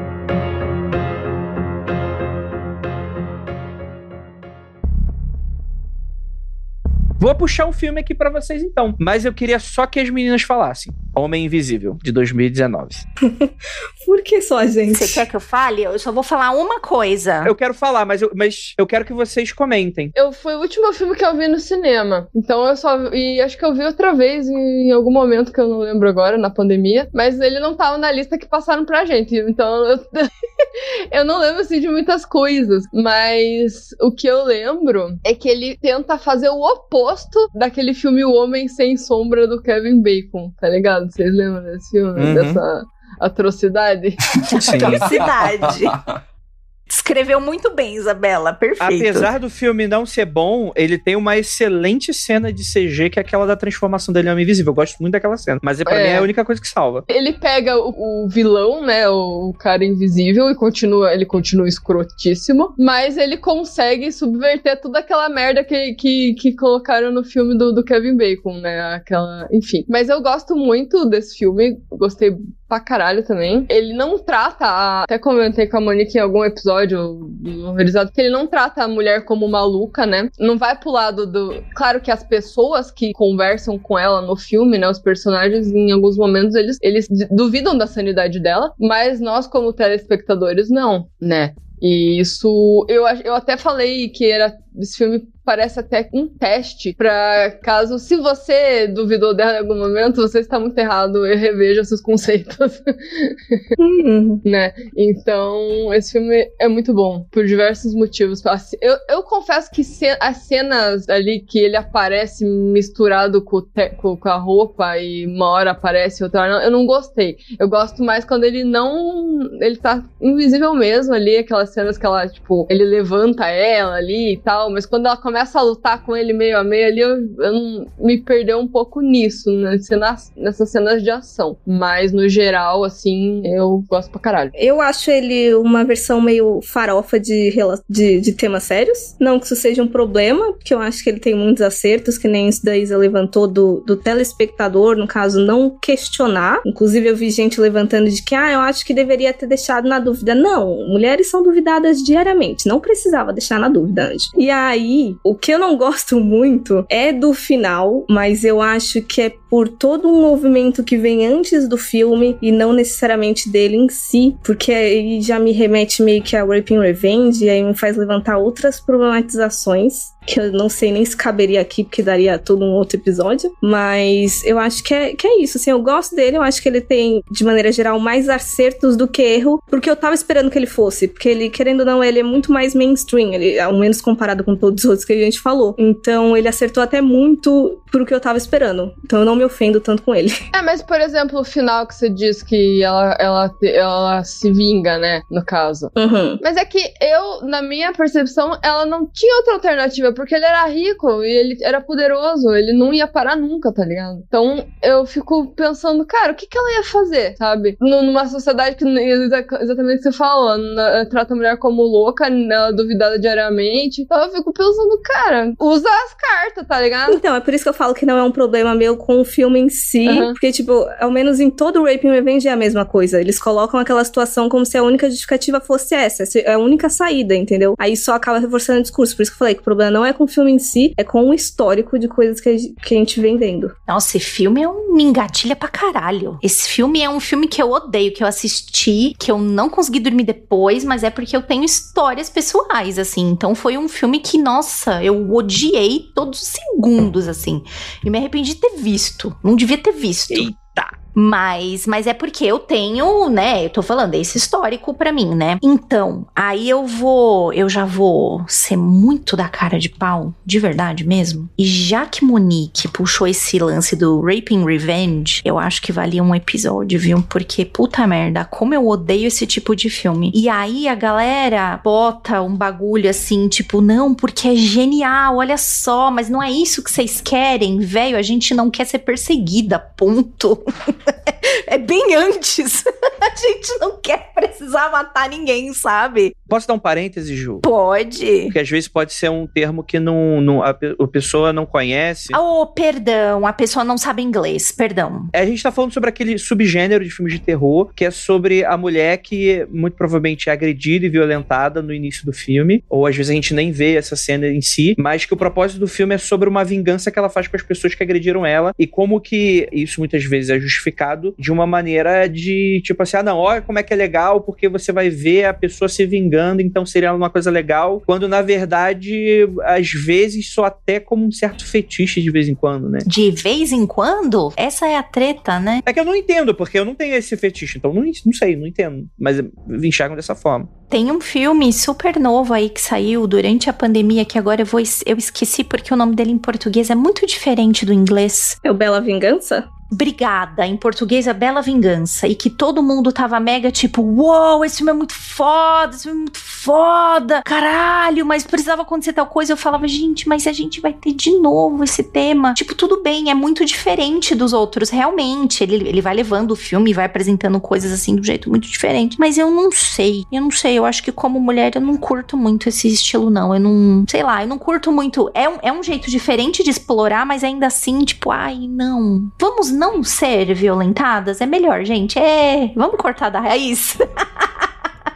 Vou puxar um filme aqui pra vocês então, mas eu queria só que as meninas falassem. Homem Invisível, de 2019. *laughs* Por que só, gente? Você quer que eu fale? Eu só vou falar uma coisa. Eu quero falar, mas eu, mas eu quero que vocês comentem. Eu, foi o último filme que eu vi no cinema. Então eu só. E acho que eu vi outra vez em algum momento que eu não lembro agora, na pandemia. Mas ele não tava na lista que passaram pra gente. Então eu. *laughs* eu não lembro assim de muitas coisas. Mas o que eu lembro é que ele tenta fazer o oposto daquele filme O Homem Sem Sombra do Kevin Bacon, tá ligado? Vocês lembram desse filme? Uhum. Dessa atrocidade? *laughs* Sim. Cidade. *laughs* Descreveu muito bem, Isabela. Perfeito. Apesar do filme não ser bom, ele tem uma excelente cena de CG, que é aquela da transformação dele em Homem Invisível. Eu gosto muito daquela cena. Mas é, pra É. mim é a única coisa que salva. Ele pega o, o vilão, né, o, o cara invisível, e continua, ele continua escrotíssimo, mas ele consegue subverter toda aquela merda que, que, que colocaram no filme do, do Kevin Bacon, né, aquela, enfim. Mas eu gosto muito desse filme, gostei pra caralho também. Ele não trata, a, até comentei com a Monique em algum episódio do Horrorizado, que ele não trata a mulher como maluca, né, não vai pro lado do... Claro que as pessoas que conversam com ela no filme, né, os personagens, em alguns momentos, eles, eles duvidam da sanidade dela, mas nós, como telespectadores, não, né? E isso, eu, eu até falei que era esse filme parece até um teste pra caso, se você duvidou dela em algum momento, você está muito errado e reveja seus conceitos, *laughs* Hum, né? Então, esse filme é muito bom por diversos motivos. Eu, eu confesso que as cenas ali que ele aparece misturado com, com a roupa e uma hora aparece, outra hora não, eu não gostei. Eu gosto mais quando ele não. Ele tá invisível mesmo ali, aquelas cenas que ela, tipo, ele levanta ela ali e tal, mas quando ela começa a lutar com ele meio a meio ali, eu, eu me perdeu um pouco nisso, né, nessas cenas de ação. Mas no geral, assim, eu gosto pra caralho. Eu acho ele uma versão meio farofa de, de, de temas sérios. Não que isso seja um problema, porque eu acho que ele tem muitos acertos, que nem isso da Isa levantou do, do telespectador, no caso, não questionar. Inclusive, eu vi gente levantando de que, ah, eu acho que deveria ter deixado na dúvida. Não, mulheres são duvidadas diariamente, não precisava deixar na dúvida antes. E aí, o que eu não gosto muito é do final, mas eu acho que é por todo um movimento que vem antes do filme e não necessariamente dele em si, porque aí já me remete meio que a Raping Revenge e aí me faz levantar outras problematizações que eu não sei nem se caberia aqui, porque daria todo um outro episódio. Mas eu acho que é, que é isso. Assim, eu gosto dele, eu acho que ele tem, de maneira geral, mais acertos do que erro, porque eu tava esperando que ele fosse. Porque ele, querendo ou não, ele é muito mais mainstream, ele, ao menos comparado com todos os outros que a gente falou. Então ele acertou até muito pro que eu tava esperando. Então eu não me ofendo tanto com ele. É, mas por exemplo, o final que você diz que ela, ela, ela se vinga, né? No caso. Uhum. Mas é que eu, na minha percepção, ela não tinha outra alternativa, porque ele era rico e ele era poderoso, ele não ia parar nunca, tá ligado? Então eu fico pensando, cara, o que, que ela ia fazer, sabe? Numa sociedade que exa- exatamente o que você falou, na- trata a mulher como louca, ela duvidada diariamente. Então eu fico pensando, cara, usa as cartas, tá ligado? Então, é por isso que eu falo que não é um problema meu com o filme em si. Uhum. Porque, tipo, ao menos em todo o Rape and Revenge é a mesma coisa. Eles colocam aquela situação como se a única justificativa fosse essa. essa É a única saída, entendeu? Aí só acaba reforçando o discurso. Por isso que eu falei que o problema não é com o filme em si, é com o histórico de coisas que a, gente- que a gente vem vendo. Nossa, esse filme é um me engatilha pra caralho. Esse filme é um filme que eu odeio, que eu assisti, que eu não consegui dormir depois, mas é porque eu tenho histórias pessoais, assim. Então foi um filme que, nossa, eu odiei todos os segundos, assim. E me arrependi de ter visto. Não devia ter visto. Eita. Mas, mas é porque eu tenho, né? Eu tô falando, é esse histórico pra mim, né? Então, aí eu vou, eu já vou ser muito da cara de pau, de verdade mesmo. E já que Monique puxou esse lance do Raping Revenge, eu acho que valia um episódio, viu? Porque, puta merda, como eu odeio esse tipo de filme. E aí a galera bota um bagulho assim, tipo, não, porque é genial, olha só, mas não é isso que vocês querem, velho. A gente não quer ser perseguida, ponto. *laughs* é bem antes. *laughs* A gente não quer precisar matar ninguém, sabe? Posso dar um parêntese, Ju? Pode. Porque às vezes pode ser um termo que não, não- a, a pessoa não conhece. Oh, perdão, a pessoa não sabe inglês, perdão. É, A gente tá falando sobre aquele subgênero de filmes de terror, que é sobre a mulher que muito provavelmente é agredida e violentada no início do filme, ou às vezes a gente nem vê essa cena em si, mas que o propósito do filme é sobre uma vingança que ela faz com as pessoas que agrediram ela, e como que isso muitas vezes é justificado de uma maneira de, tipo assim, ah não, olha como é que é legal, porque você vai ver a pessoa se vingando, então seria uma coisa legal, quando na verdade, às vezes, só até como um certo fetiche de vez em quando, né? De vez em quando, essa é a treta, né? É que eu não entendo, porque eu não tenho esse fetiche, então não, não sei, não entendo. Mas enxergam dessa forma. Tem um filme super novo aí que saiu durante a pandemia, que agora eu vou eu esqueci porque o nome dele em português é muito diferente do inglês. É o Bela Vingança? Brigada, em português a Bela Vingança, e que todo mundo tava mega tipo, uou, wow, esse filme é muito foda, esse filme é muito foda, caralho, mas precisava acontecer tal coisa. Eu falava, gente, mas a gente vai ter de novo esse tema. Tipo, tudo bem, é muito diferente dos outros, realmente. Ele, ele vai levando o filme e vai apresentando coisas assim de um jeito muito diferente. Mas eu não sei, eu não sei, eu acho que como mulher eu não curto muito esse estilo, não. Eu não, sei lá, eu não curto muito. É um, é um jeito diferente de explorar, mas ainda assim, tipo, ai, não. Vamos não ser violentadas? É melhor, gente. É, vamos cortar da raiz. *laughs*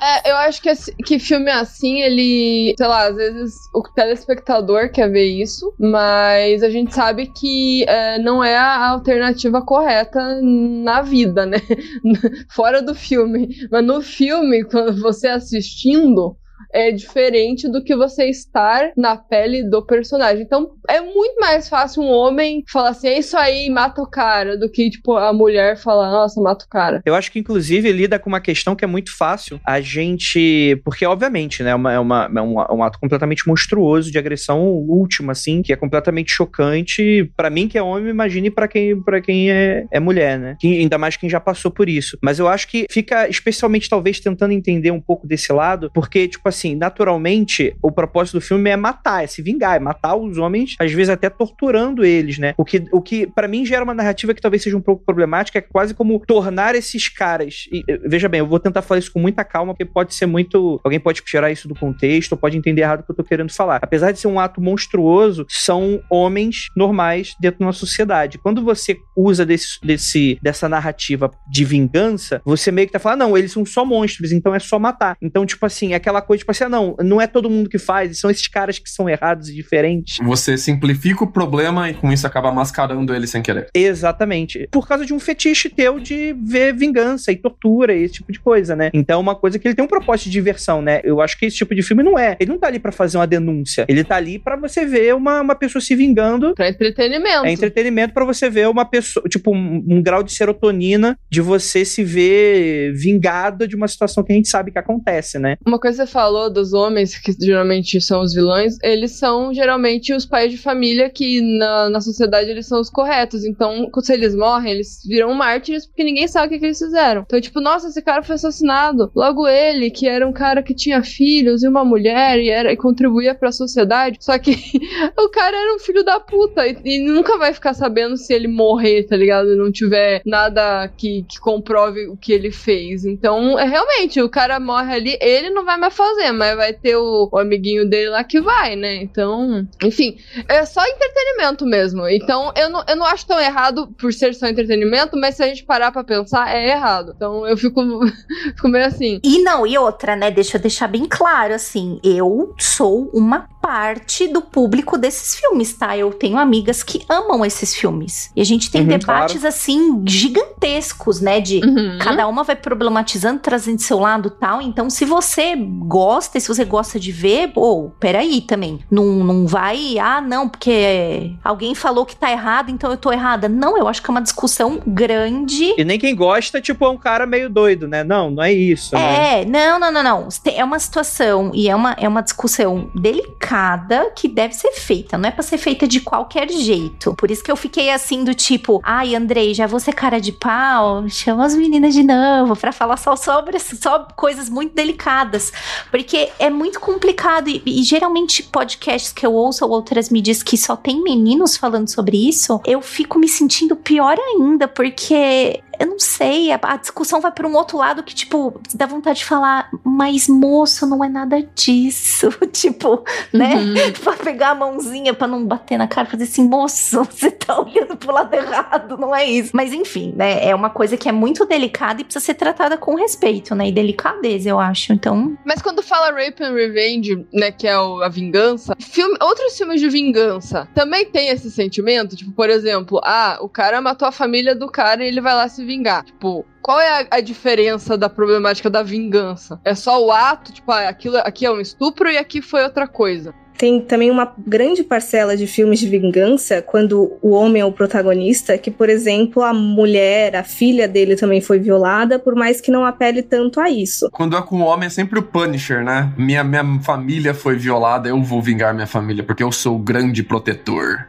É, eu acho que, que filme assim, ele, sei lá, às vezes o telespectador quer ver isso, mas a gente sabe que é, não é a alternativa correta na vida, né? *laughs* Fora do filme. Mas no filme, quando você assistindo, é diferente do que você estar na pele do personagem. Então é muito mais fácil um homem falar assim, é isso aí, mata o cara, do que, tipo, a mulher falar, nossa, mata o cara. Eu acho que, inclusive, lida com uma questão que é muito fácil a gente. Porque, obviamente, né, é, uma, é, uma, é um, um ato completamente monstruoso de agressão última, assim, que é completamente chocante. para mim, que é homem, imagine para quem, pra quem é, é mulher, né? ainda mais quem já passou por isso. Mas eu acho que fica, especialmente, talvez, tentando entender um pouco desse lado, porque, tipo assim, naturalmente, o propósito do filme é matar, é se vingar, é matar os homens, às vezes até torturando eles, né? O que, o que para mim gera uma narrativa que talvez seja um pouco problemática, é quase como tornar esses caras. E, veja bem, eu vou tentar falar isso com muita calma, porque pode ser muito. Alguém pode tirar isso do contexto, pode entender errado o que eu tô querendo falar. Apesar de ser um ato monstruoso, são homens normais dentro de uma sociedade. Quando você usa desse, desse, dessa narrativa de vingança, você meio que tá falando, não, eles são só monstros, então é só matar. Então, tipo assim, é aquela coisa, tipo assim, ah, não, não é todo mundo que faz, são esses caras que são errados e diferentes. Você simplifica o problema e com isso acaba mascarando ele sem querer. Exatamente. Por causa de um fetiche teu de ver vingança e tortura e esse tipo de coisa, né? Então, é uma coisa que ele tem um propósito de diversão, né? Eu acho que esse tipo de filme não é. Ele não tá ali para fazer uma denúncia. Ele tá ali para você ver uma, uma pessoa se vingando. Pra entretenimento. É entretenimento para você ver uma pessoa, tipo, um, um grau de serotonina de você se ver vingado de uma situação que a gente sabe que acontece, né? Uma coisa que você falou dos homens, que geralmente são os vilões, eles são geralmente os pais de família que na, na sociedade eles são os corretos. Então, se eles morrem, eles viram mártires porque ninguém sabe o que, que eles fizeram. Então, tipo, nossa, esse cara foi assassinado. Logo ele, que era um cara que tinha filhos e uma mulher e, era, e contribuía para a sociedade. Só que *laughs* o cara era um filho da puta e, e, nunca vai ficar sabendo se ele morrer, tá ligado? E não tiver nada que, que comprove o que ele fez. Então, é realmente, o cara morre ali, ele não vai mais fazer, mas vai ter o, o, amiguinho dele lá que vai, né? Então, enfim, é só entretenimento mesmo. Então, eu não, eu não acho tão errado por ser só entretenimento, mas se a gente parar pra pensar, é errado. Então, eu fico, *laughs* fico meio assim. E não, e outra, né? Deixa eu deixar bem claro, assim, eu sou uma parte do público desses filmes, tá? Eu tenho amigas que amam esses filmes. E a gente tem uhum, debates, claro. assim, gigantescos, né? De uhum. cada uma vai problematizando, trazendo seu lado tal. Então, se você gosta, e se você gosta de ver, pô, peraí também. Não, não vai, ah, não, porque alguém falou que tá errado, então eu tô errada. Não, eu acho que é uma discussão grande. E nem quem gosta, tipo, é um cara meio doido, né? Não, não é isso. É, né? não, não, não, não. É uma situação e é uma, é uma discussão delicada que deve ser feita, não é para ser feita de qualquer jeito. Por isso que eu fiquei assim do tipo, ai, Andrei, já vou ser cara de pau, chama as meninas de novo para falar só sobre só coisas muito delicadas, porque é muito complicado e, e geralmente podcasts que eu ouço ou outras mídias que só tem meninos falando sobre isso, eu fico me sentindo pior ainda, porque eu não sei, a, a discussão vai para um outro lado que, tipo, dá vontade de falar, mas moço, não é nada disso. *laughs* tipo, né? Uhum. pra pegar a mãozinha pra não bater na cara, fazer assim, moço, *laughs* você tá olhando pro lado errado, não é isso. Mas enfim, né? É uma coisa que é muito delicada e precisa ser tratada com respeito, né? E delicadeza, eu acho. Então. Mas quando fala Rape and Revenge, né? Que é o, a vingança, filme, outros filmes de vingança também tem esse sentimento? Tipo, por exemplo, ah, o cara matou a família do cara e ele vai lá se vingar. Tipo, qual é a, a, diferença da problemática da vingança? É só o ato, tipo, ah, aquilo, aqui é um estupro e aqui foi outra coisa. Tem também uma grande parcela de filmes de vingança quando o homem é o protagonista, que, por exemplo, a mulher, a filha dele também foi violada, por mais que não apele tanto a isso. Quando é com o homem é sempre o Punisher, né? Minha, minha família foi violada, eu vou vingar minha família, porque eu sou o grande protetor.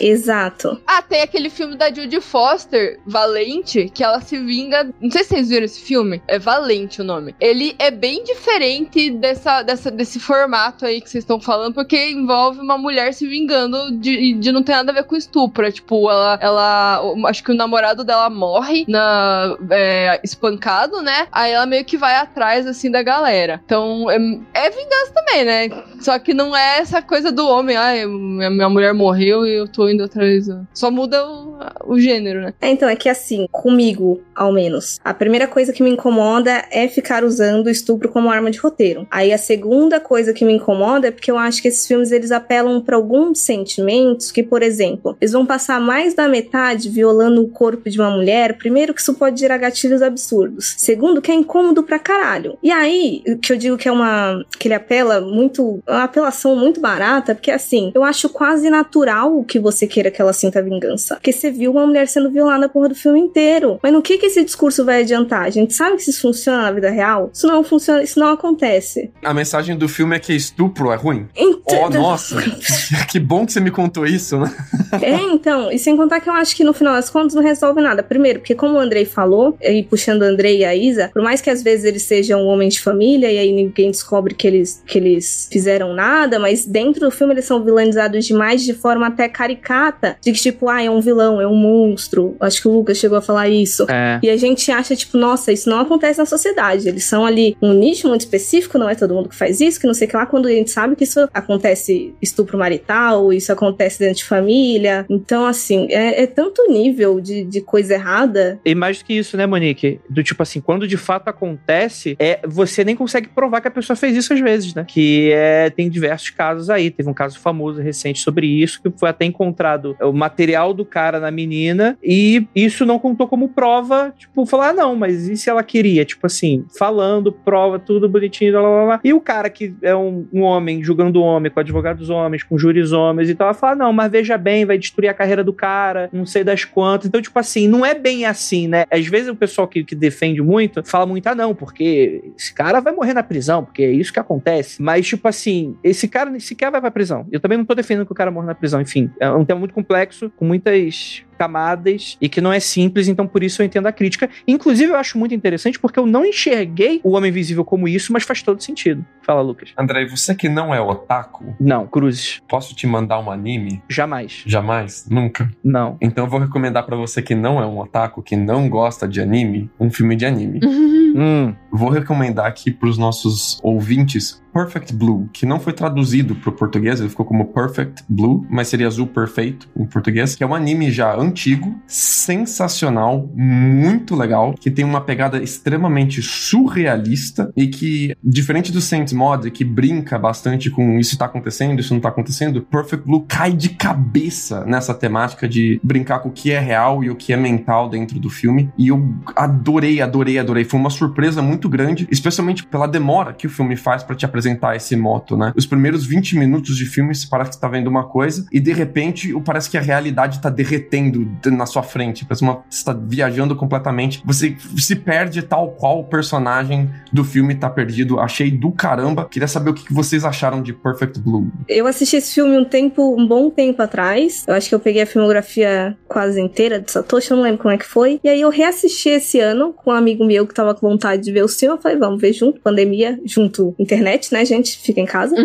Exato. Ah, tem aquele filme da Judy Foster, Valente, que ela se vinga. Não sei se vocês viram esse filme. É Valente o nome. Ele é bem diferente dessa, dessa, desse formato aí que vocês estão falando, porque envolve uma mulher se vingando de, de não ter nada a ver com estupro. É, tipo, ela, ela. Acho que o namorado dela morre na, é, espancado, né? Aí ela meio que vai atrás, assim, da galera. Então, é, é vingança também, né? Só que não é essa coisa do homem, minha, minha mulher morreu e eu tô indo atrás. Só muda o, o gênero, né? É, então, é que assim, comigo, ao menos, a primeira coisa que me incomoda é ficar usando o estupro como arma de roteiro. Aí a segunda coisa que me incomoda é porque eu acho que esses filmes eles apelam para alguns sentimentos que, por exemplo, eles vão passar mais da metade violando o corpo de uma mulher. Primeiro, que isso pode gerar gatilhos absurdos. Segundo, que é incômodo pra caralho. E aí, que eu digo que é uma. que ele apela muito. É uma apelação muito barata, porque assim, eu acho quase natural que você queira que ela sinta vingança. Porque você viu uma mulher sendo violada porra do filme inteiro. Mas no que que esse discurso vai adiantar? A gente sabe que isso funciona na vida real? Isso não funciona, isso não acontece. A mensagem do filme é que estupro é ruim. Então, Oh, nossa! *laughs* que bom que você me contou isso, né? É, então, e sem contar que eu acho que no final das contas não resolve nada. Primeiro, porque como o Andrei falou, e puxando o Andrei e a Isa, por mais que às vezes eles sejam homens de família e aí ninguém descobre que eles, que eles fizeram nada, mas dentro do filme eles são vilanizados demais de forma até caricata, de que tipo, ah, é um vilão, é um monstro. Acho que o Lucas chegou a falar isso. É. E a gente acha, tipo, nossa, isso não acontece na sociedade. Eles são ali um nicho muito específico, não é todo mundo que faz isso, que não sei o que lá, quando a gente sabe que isso acontece estupro marital, isso acontece dentro de família. Então, assim, é, é tanto nível de, de coisa errada. E mais do que isso, né, Monique? Do tipo assim, quando de fato acontece, é você nem consegue provar que a pessoa fez isso às vezes, né? Que é, tem diversos casos aí. Teve um caso famoso recente sobre isso, que foi até encontrado o material do cara na menina e isso não contou como prova, tipo, falar, ah, não, mas e se ela queria? Tipo assim, falando, prova, tudo bonitinho, lá, lá, lá. E o cara que é um, um homem, julgando homem, com advogados homens, com júris homens e tal, ela fala, não, mas veja bem, vai destruir a carreira do cara, não sei das quantas. Então, tipo assim, não é bem assim, né? Às vezes o pessoal que, que defende muito fala muito, ah, não, porque esse cara vai morrer na prisão, porque é isso que acontece. Mas, tipo assim, esse cara sequer vai pra prisão. Eu também não tô defendendo que o cara morra na prisão, enfim. É um tema muito complexo, com muitas camadas e que não é simples, então por isso eu entendo a crítica. Inclusive, eu acho muito interessante porque eu não enxerguei o Homem Invisível como isso, mas faz todo sentido. Fala, Lucas. André, você que não é otaku, Não, Cruzes. posso te mandar um anime? Jamais. Jamais? Nunca? Não. Então eu vou recomendar pra você que não é um otaku, que não gosta de anime, um filme de anime. *laughs* Hum. Vou recomendar aqui pros nossos ouvintes Perfect Blue, que não foi traduzido pro português, ele ficou como Perfect Blue, mas seria azul perfeito em português, que é um anime já antigo, sensacional, muito legal, que tem uma pegada extremamente surrealista e que, diferente do Saints Mod, que brinca bastante com isso tá acontecendo, isso não tá acontecendo, Perfect Blue cai de cabeça nessa temática de brincar com o que é real e o que é mental dentro do filme. E eu adorei, adorei, adorei. Foi uma surpresa muito grande, especialmente pela demora que o filme faz para te apresentar esse moto, né? Os primeiros 20 minutos de filme, parece que tá vendo uma coisa e de repente parece que a realidade tá derretendo na sua frente. Parece uma, você tá viajando completamente. Você se perde tal qual o personagem do filme tá perdido. Achei do caramba. Queria saber o que que vocês acharam de Perfect Blue. Eu assisti esse filme um tempo, um bom tempo atrás. Eu acho que eu peguei a filmografia quase inteira de Satoshi, eu não lembro como é que foi. E aí eu reassisti esse ano com um amigo meu que tava com vontade de ver o filme. Eu falei, vamos ver junto, pandemia, junto internet, né, gente? Fica em casa. *laughs*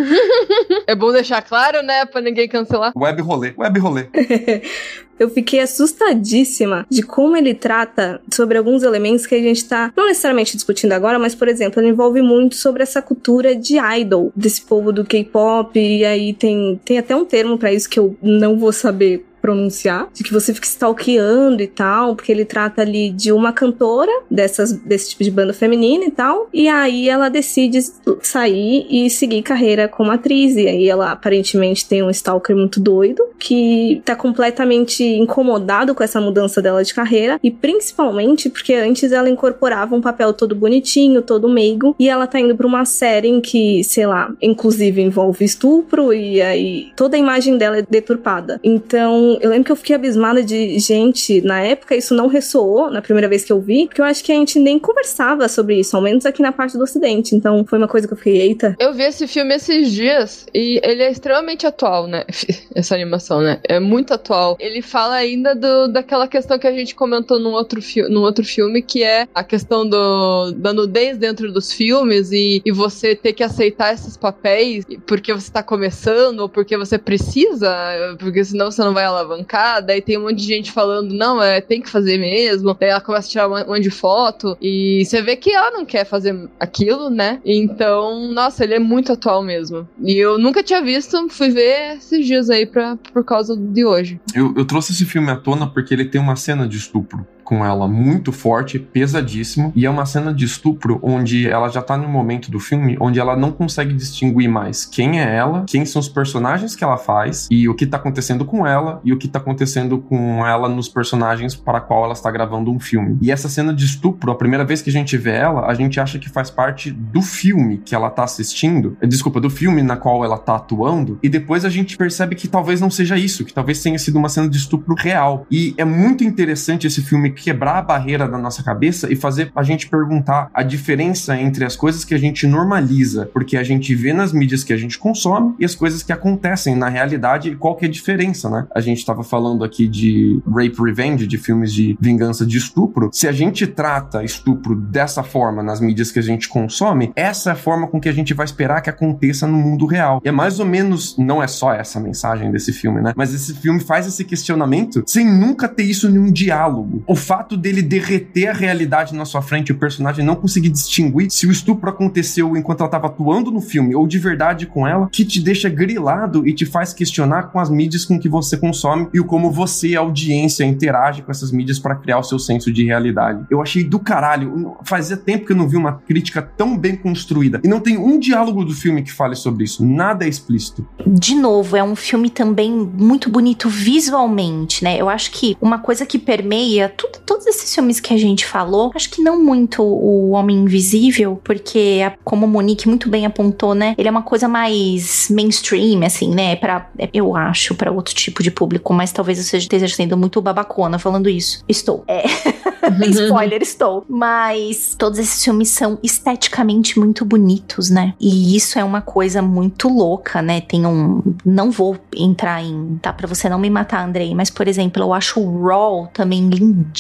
É bom deixar claro, né? Pra ninguém cancelar. Web rolê, web rolê. *laughs* eu fiquei assustadíssima de como ele trata sobre alguns elementos que a gente tá não necessariamente discutindo agora, mas, por exemplo, ele envolve muito sobre essa cultura de idol desse povo do K-pop, e aí tem, tem até um termo pra isso que eu não vou saber pronunciar, de que você fica stalkeando e tal, porque ele trata ali de uma cantora dessas, desse tipo de banda feminina e tal, e aí ela decide sair e seguir carreira como atriz, e aí ela aparentemente tem um stalker muito doido, que tá completamente incomodado com essa mudança dela de carreira, e principalmente porque antes ela incorporava um papel todo bonitinho, todo meigo, e ela tá indo pra uma série em que, sei lá, inclusive envolve estupro, e aí toda a imagem dela é deturpada. Então, Eu lembro que eu fiquei abismada de gente, na época isso não ressoou na primeira vez que eu vi, porque eu acho que a gente nem conversava sobre isso, ao menos aqui na parte do ocidente. Então, foi uma coisa que eu fiquei, eita. Eu vi esse filme esses dias e ele é extremamente atual, né? *laughs* Essa animação, né? É muito atual. Ele fala ainda do, daquela questão que a gente comentou num outro, num outro filme, que é a questão do, da nudez dentro dos filmes e, e você ter que aceitar esses papéis porque você tá começando ou porque você precisa, porque senão você não vai alavancar. Daí tem um monte de gente falando, não, é, tem que fazer mesmo. Daí ela começa a tirar um monte de foto e você vê que ela não quer fazer aquilo, né? Então, nossa, ele é muito atual mesmo. E eu nunca tinha visto, fui ver esses dias aí pra, por causa de hoje. Eu, eu trouxe esse filme à tona porque ele tem uma cena de estupro com ela muito forte, pesadíssimo, e é uma cena de estupro onde ela já tá no momento do filme onde ela não consegue distinguir mais quem é ela, quem são os personagens que ela faz e o que tá acontecendo com ela e o que tá acontecendo com ela nos personagens para qual ela está gravando um filme. E essa cena de estupro, a primeira vez que a gente vê ela, a gente acha que faz parte do filme que ela tá assistindo, desculpa, do filme na qual ela tá atuando, e depois a gente percebe que talvez não seja isso, que talvez tenha sido uma cena de estupro real. E é muito interessante esse filme quebrar a barreira da nossa cabeça e fazer a gente perguntar a diferença entre as coisas que a gente normaliza, porque a gente vê nas mídias que a gente consome e as coisas que acontecem na realidade e qual que é a diferença, né? A gente estava falando aqui de rape revenge, de filmes de vingança de estupro. Se a gente trata estupro dessa forma nas mídias que a gente consome, essa é a forma com que a gente vai esperar que aconteça no mundo real. E é mais ou menos, não é só essa mensagem desse filme, né? Mas esse filme faz esse questionamento sem nunca ter isso em um diálogo. O fato dele derreter a realidade na sua frente, o personagem não conseguir distinguir se o estupro aconteceu enquanto ela estava atuando no filme ou de verdade com ela, que te deixa grilado e te faz questionar com as mídias com que você consome e o como você, audiência, interage com essas mídias para criar o seu senso de realidade. Eu achei do caralho. Fazia tempo que eu não vi uma crítica tão bem construída. E não tem um diálogo do filme que fale sobre isso. Nada é explícito. De novo, é um filme também muito bonito visualmente, né? Eu acho que uma coisa que permeia tudo todos esses filmes que a gente falou, acho que não muito o Homem Invisível, porque como o Monique muito bem apontou, né? Ele é uma coisa mais mainstream, assim, né? Para eu acho, para outro tipo de público, mas talvez eu esteja sendo muito babacona falando isso. Estou. É. *laughs* *laughs* Spoiler, estou. Mas todos esses filmes são esteticamente muito bonitos, né? E isso é uma coisa muito louca, né? Tem um. Não vou entrar em. Tá? Pra você não me matar, Andrei. Mas, por exemplo, eu acho o Raw também lindíssimo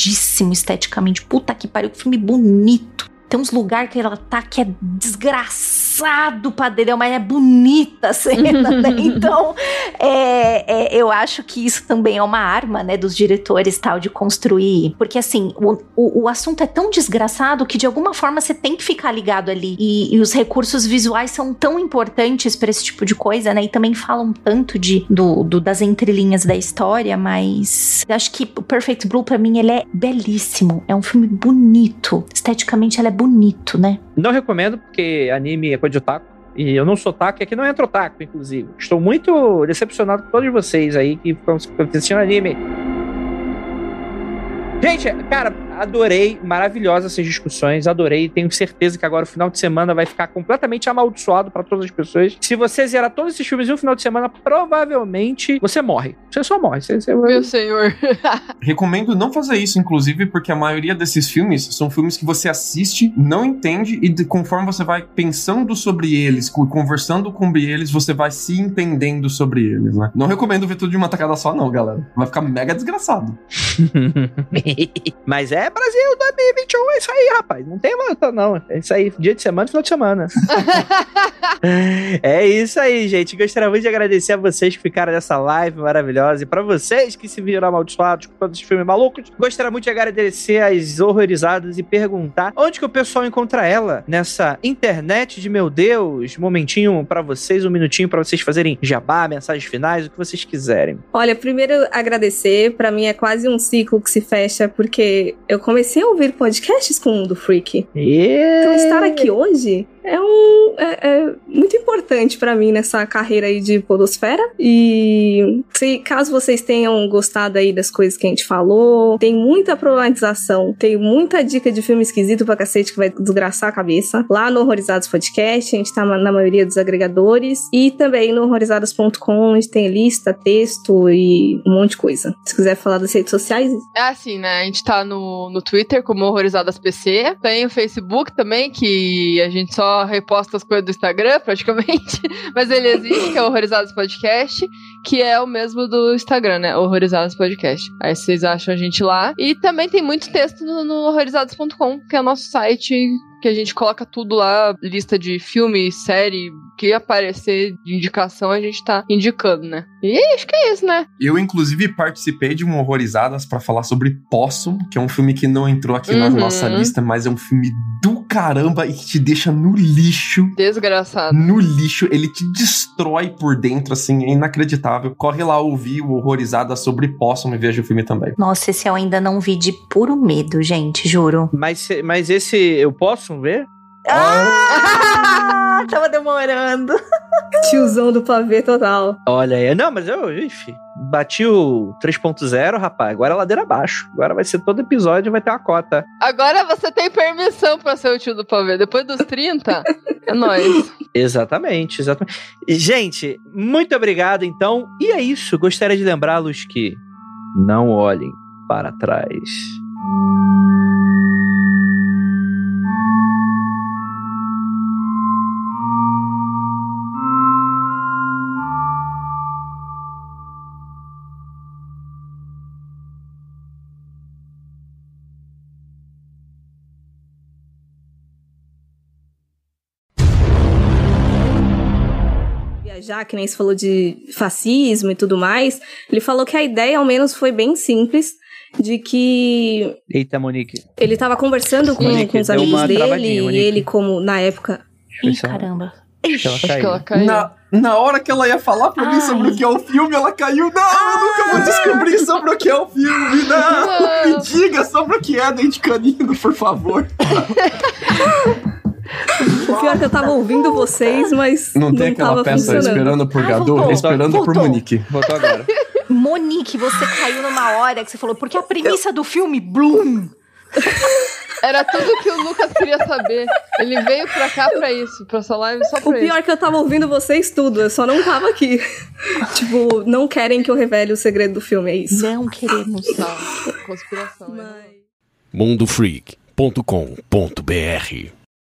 esteticamente. Puta que pariu, que filme bonito. Tem uns lugares que ela tá que é desgraçado pra dele, mas é bonita a cena, né? *laughs* Então, é, é, eu acho que isso também é uma arma, né, dos diretores tal, de construir. Porque, assim, o, o, o assunto é tão desgraçado que de alguma forma você tem que ficar ligado ali. E, e os recursos visuais são tão importantes para esse tipo de coisa, né? E também falam tanto de, do, do, das entrelinhas da história, mas eu acho que o Perfect Blue, pra mim, ele é belíssimo. É um filme bonito. Esteticamente, ele é bonito, né? Não recomendo, porque anime é coisa de otaku. E eu não sou otaku, e aqui não entra otaku, inclusive. Estou muito decepcionado com todos vocês aí que ficam assistindo anime. Gente, cara, adorei, maravilhosas essas discussões, adorei. Tenho certeza que agora o final de semana vai ficar completamente amaldiçoado para todas as pessoas. Se você zerar todos esses filmes em um final de semana, provavelmente você morre. Você só morre. Você, você... Meu senhor. *laughs* Recomendo não fazer isso, inclusive, porque a maioria desses filmes são filmes que você assiste, não entende, e de, conforme você vai pensando sobre eles, conversando com eles, você vai se entendendo sobre eles, né? Não recomendo ver tudo de uma tacada só, não, galera. Vai ficar mega desgraçado. *laughs* Mas é Brasil 2021, é isso aí, rapaz. Não tem volta, não. É isso aí, dia de semana, final de semana. *laughs* é isso aí, gente. Gostaria muito de agradecer a vocês que ficaram nessa live maravilhosa. E pra vocês que se viram amaldiçoados com todos esses filmes malucos, gostaria muito de agradecer as horrorizadas e perguntar onde que o pessoal encontra ela nessa internet de meu Deus. Momentinho para vocês, um minutinho para vocês fazerem jabá, mensagens finais, o que vocês quiserem. Olha, primeiro agradecer. Para mim é quase um ciclo que se fecha, porque eu comecei a ouvir podcasts com o Mundo Freak. Yeah. Então estar aqui hoje é um é, é muito importante pra mim nessa carreira aí de podosfera. E se caso vocês tenham gostado aí das coisas que a gente falou, tem muita problematização, tem muita dica de filme esquisito pra cacete que vai desgraçar a cabeça. Lá no Horrorizados Podcast, a gente tá na maioria dos agregadores e também no horrorizados.com, onde tem lista, texto e um monte de coisa. Se quiser falar das redes sociais, É assim, né? A gente tá no, no Twitter como Horrorizadas PC. Tem o Facebook também, que a gente só reposta as coisas do Instagram, praticamente. *laughs* Mas ele existe, que é o Horrorizadas Podcast, que é o mesmo do Instagram, né? Horrorizadas Podcast. Aí vocês acham a gente lá. E também tem muito texto no horrorizados.com, que é o nosso site que a gente coloca tudo lá, lista de filme, série, que aparecer de indicação, a gente tá indicando, né? E acho que é isso, né? Eu, inclusive, participei de um Horrorizadas pra falar sobre Possum, que é um filme que não entrou aqui na Uhum. nossa lista, mas é um filme do caramba e que te deixa no lixo. Desgraçado. No lixo, ele te destrói por dentro, assim, é inacreditável. Corre lá ouvir o Horrorizadas sobre Possum e veja o filme também. Nossa, esse eu ainda não vi de puro medo, gente, juro. Mas, mas esse eu posso ver? Ah, *laughs* tava demorando. *laughs* tiozão do pavê total. Olha aí. Não, mas eu, enfim, bati o 3.0, rapaz. Agora é ladeira abaixo. Agora vai ser todo episódio, vai ter uma cota. Agora você tem permissão pra ser o tio do pavê. Depois dos 30, é nóis. *laughs* Exatamente, exatamente. Gente, muito obrigado então. E é isso. Gostaria de lembrá-los que não olhem para trás. Viajar, que nem se falou de fascismo e tudo mais, ele falou que a ideia, ao menos, foi bem simples, de que Eita, Monique. ele tava conversando com, Monique, com os amigos dele, e ele, como na época. Ih, caramba. acho que ela caiu. que ela caiu. Na, na hora que ela ia falar pra mim Ai. sobre o que é o filme, ela caiu. Não, eu nunca vou descobrir sobre o que é o filme, não! Não. Me diga sobre o que é Dente Canino, por favor. *laughs* O pior é que eu tava ouvindo vocês, mas Não não, tem aquela tava peça esperando por Ah, Gadot, voltou. esperando por Voltou. Monique. Voltou agora. Monique, você caiu numa hora que você falou, porque a premissa do filme, Bloom. Era tudo que o Lucas queria saber. Ele veio pra cá pra isso, pra essa live só O pra pior isso. é que eu tava ouvindo vocês tudo, eu só não tava aqui. *laughs* tipo, não querem que eu revele o segredo do filme, é isso. Não queremos. Tá, conspiração. né? Mas... mundofreak.com.br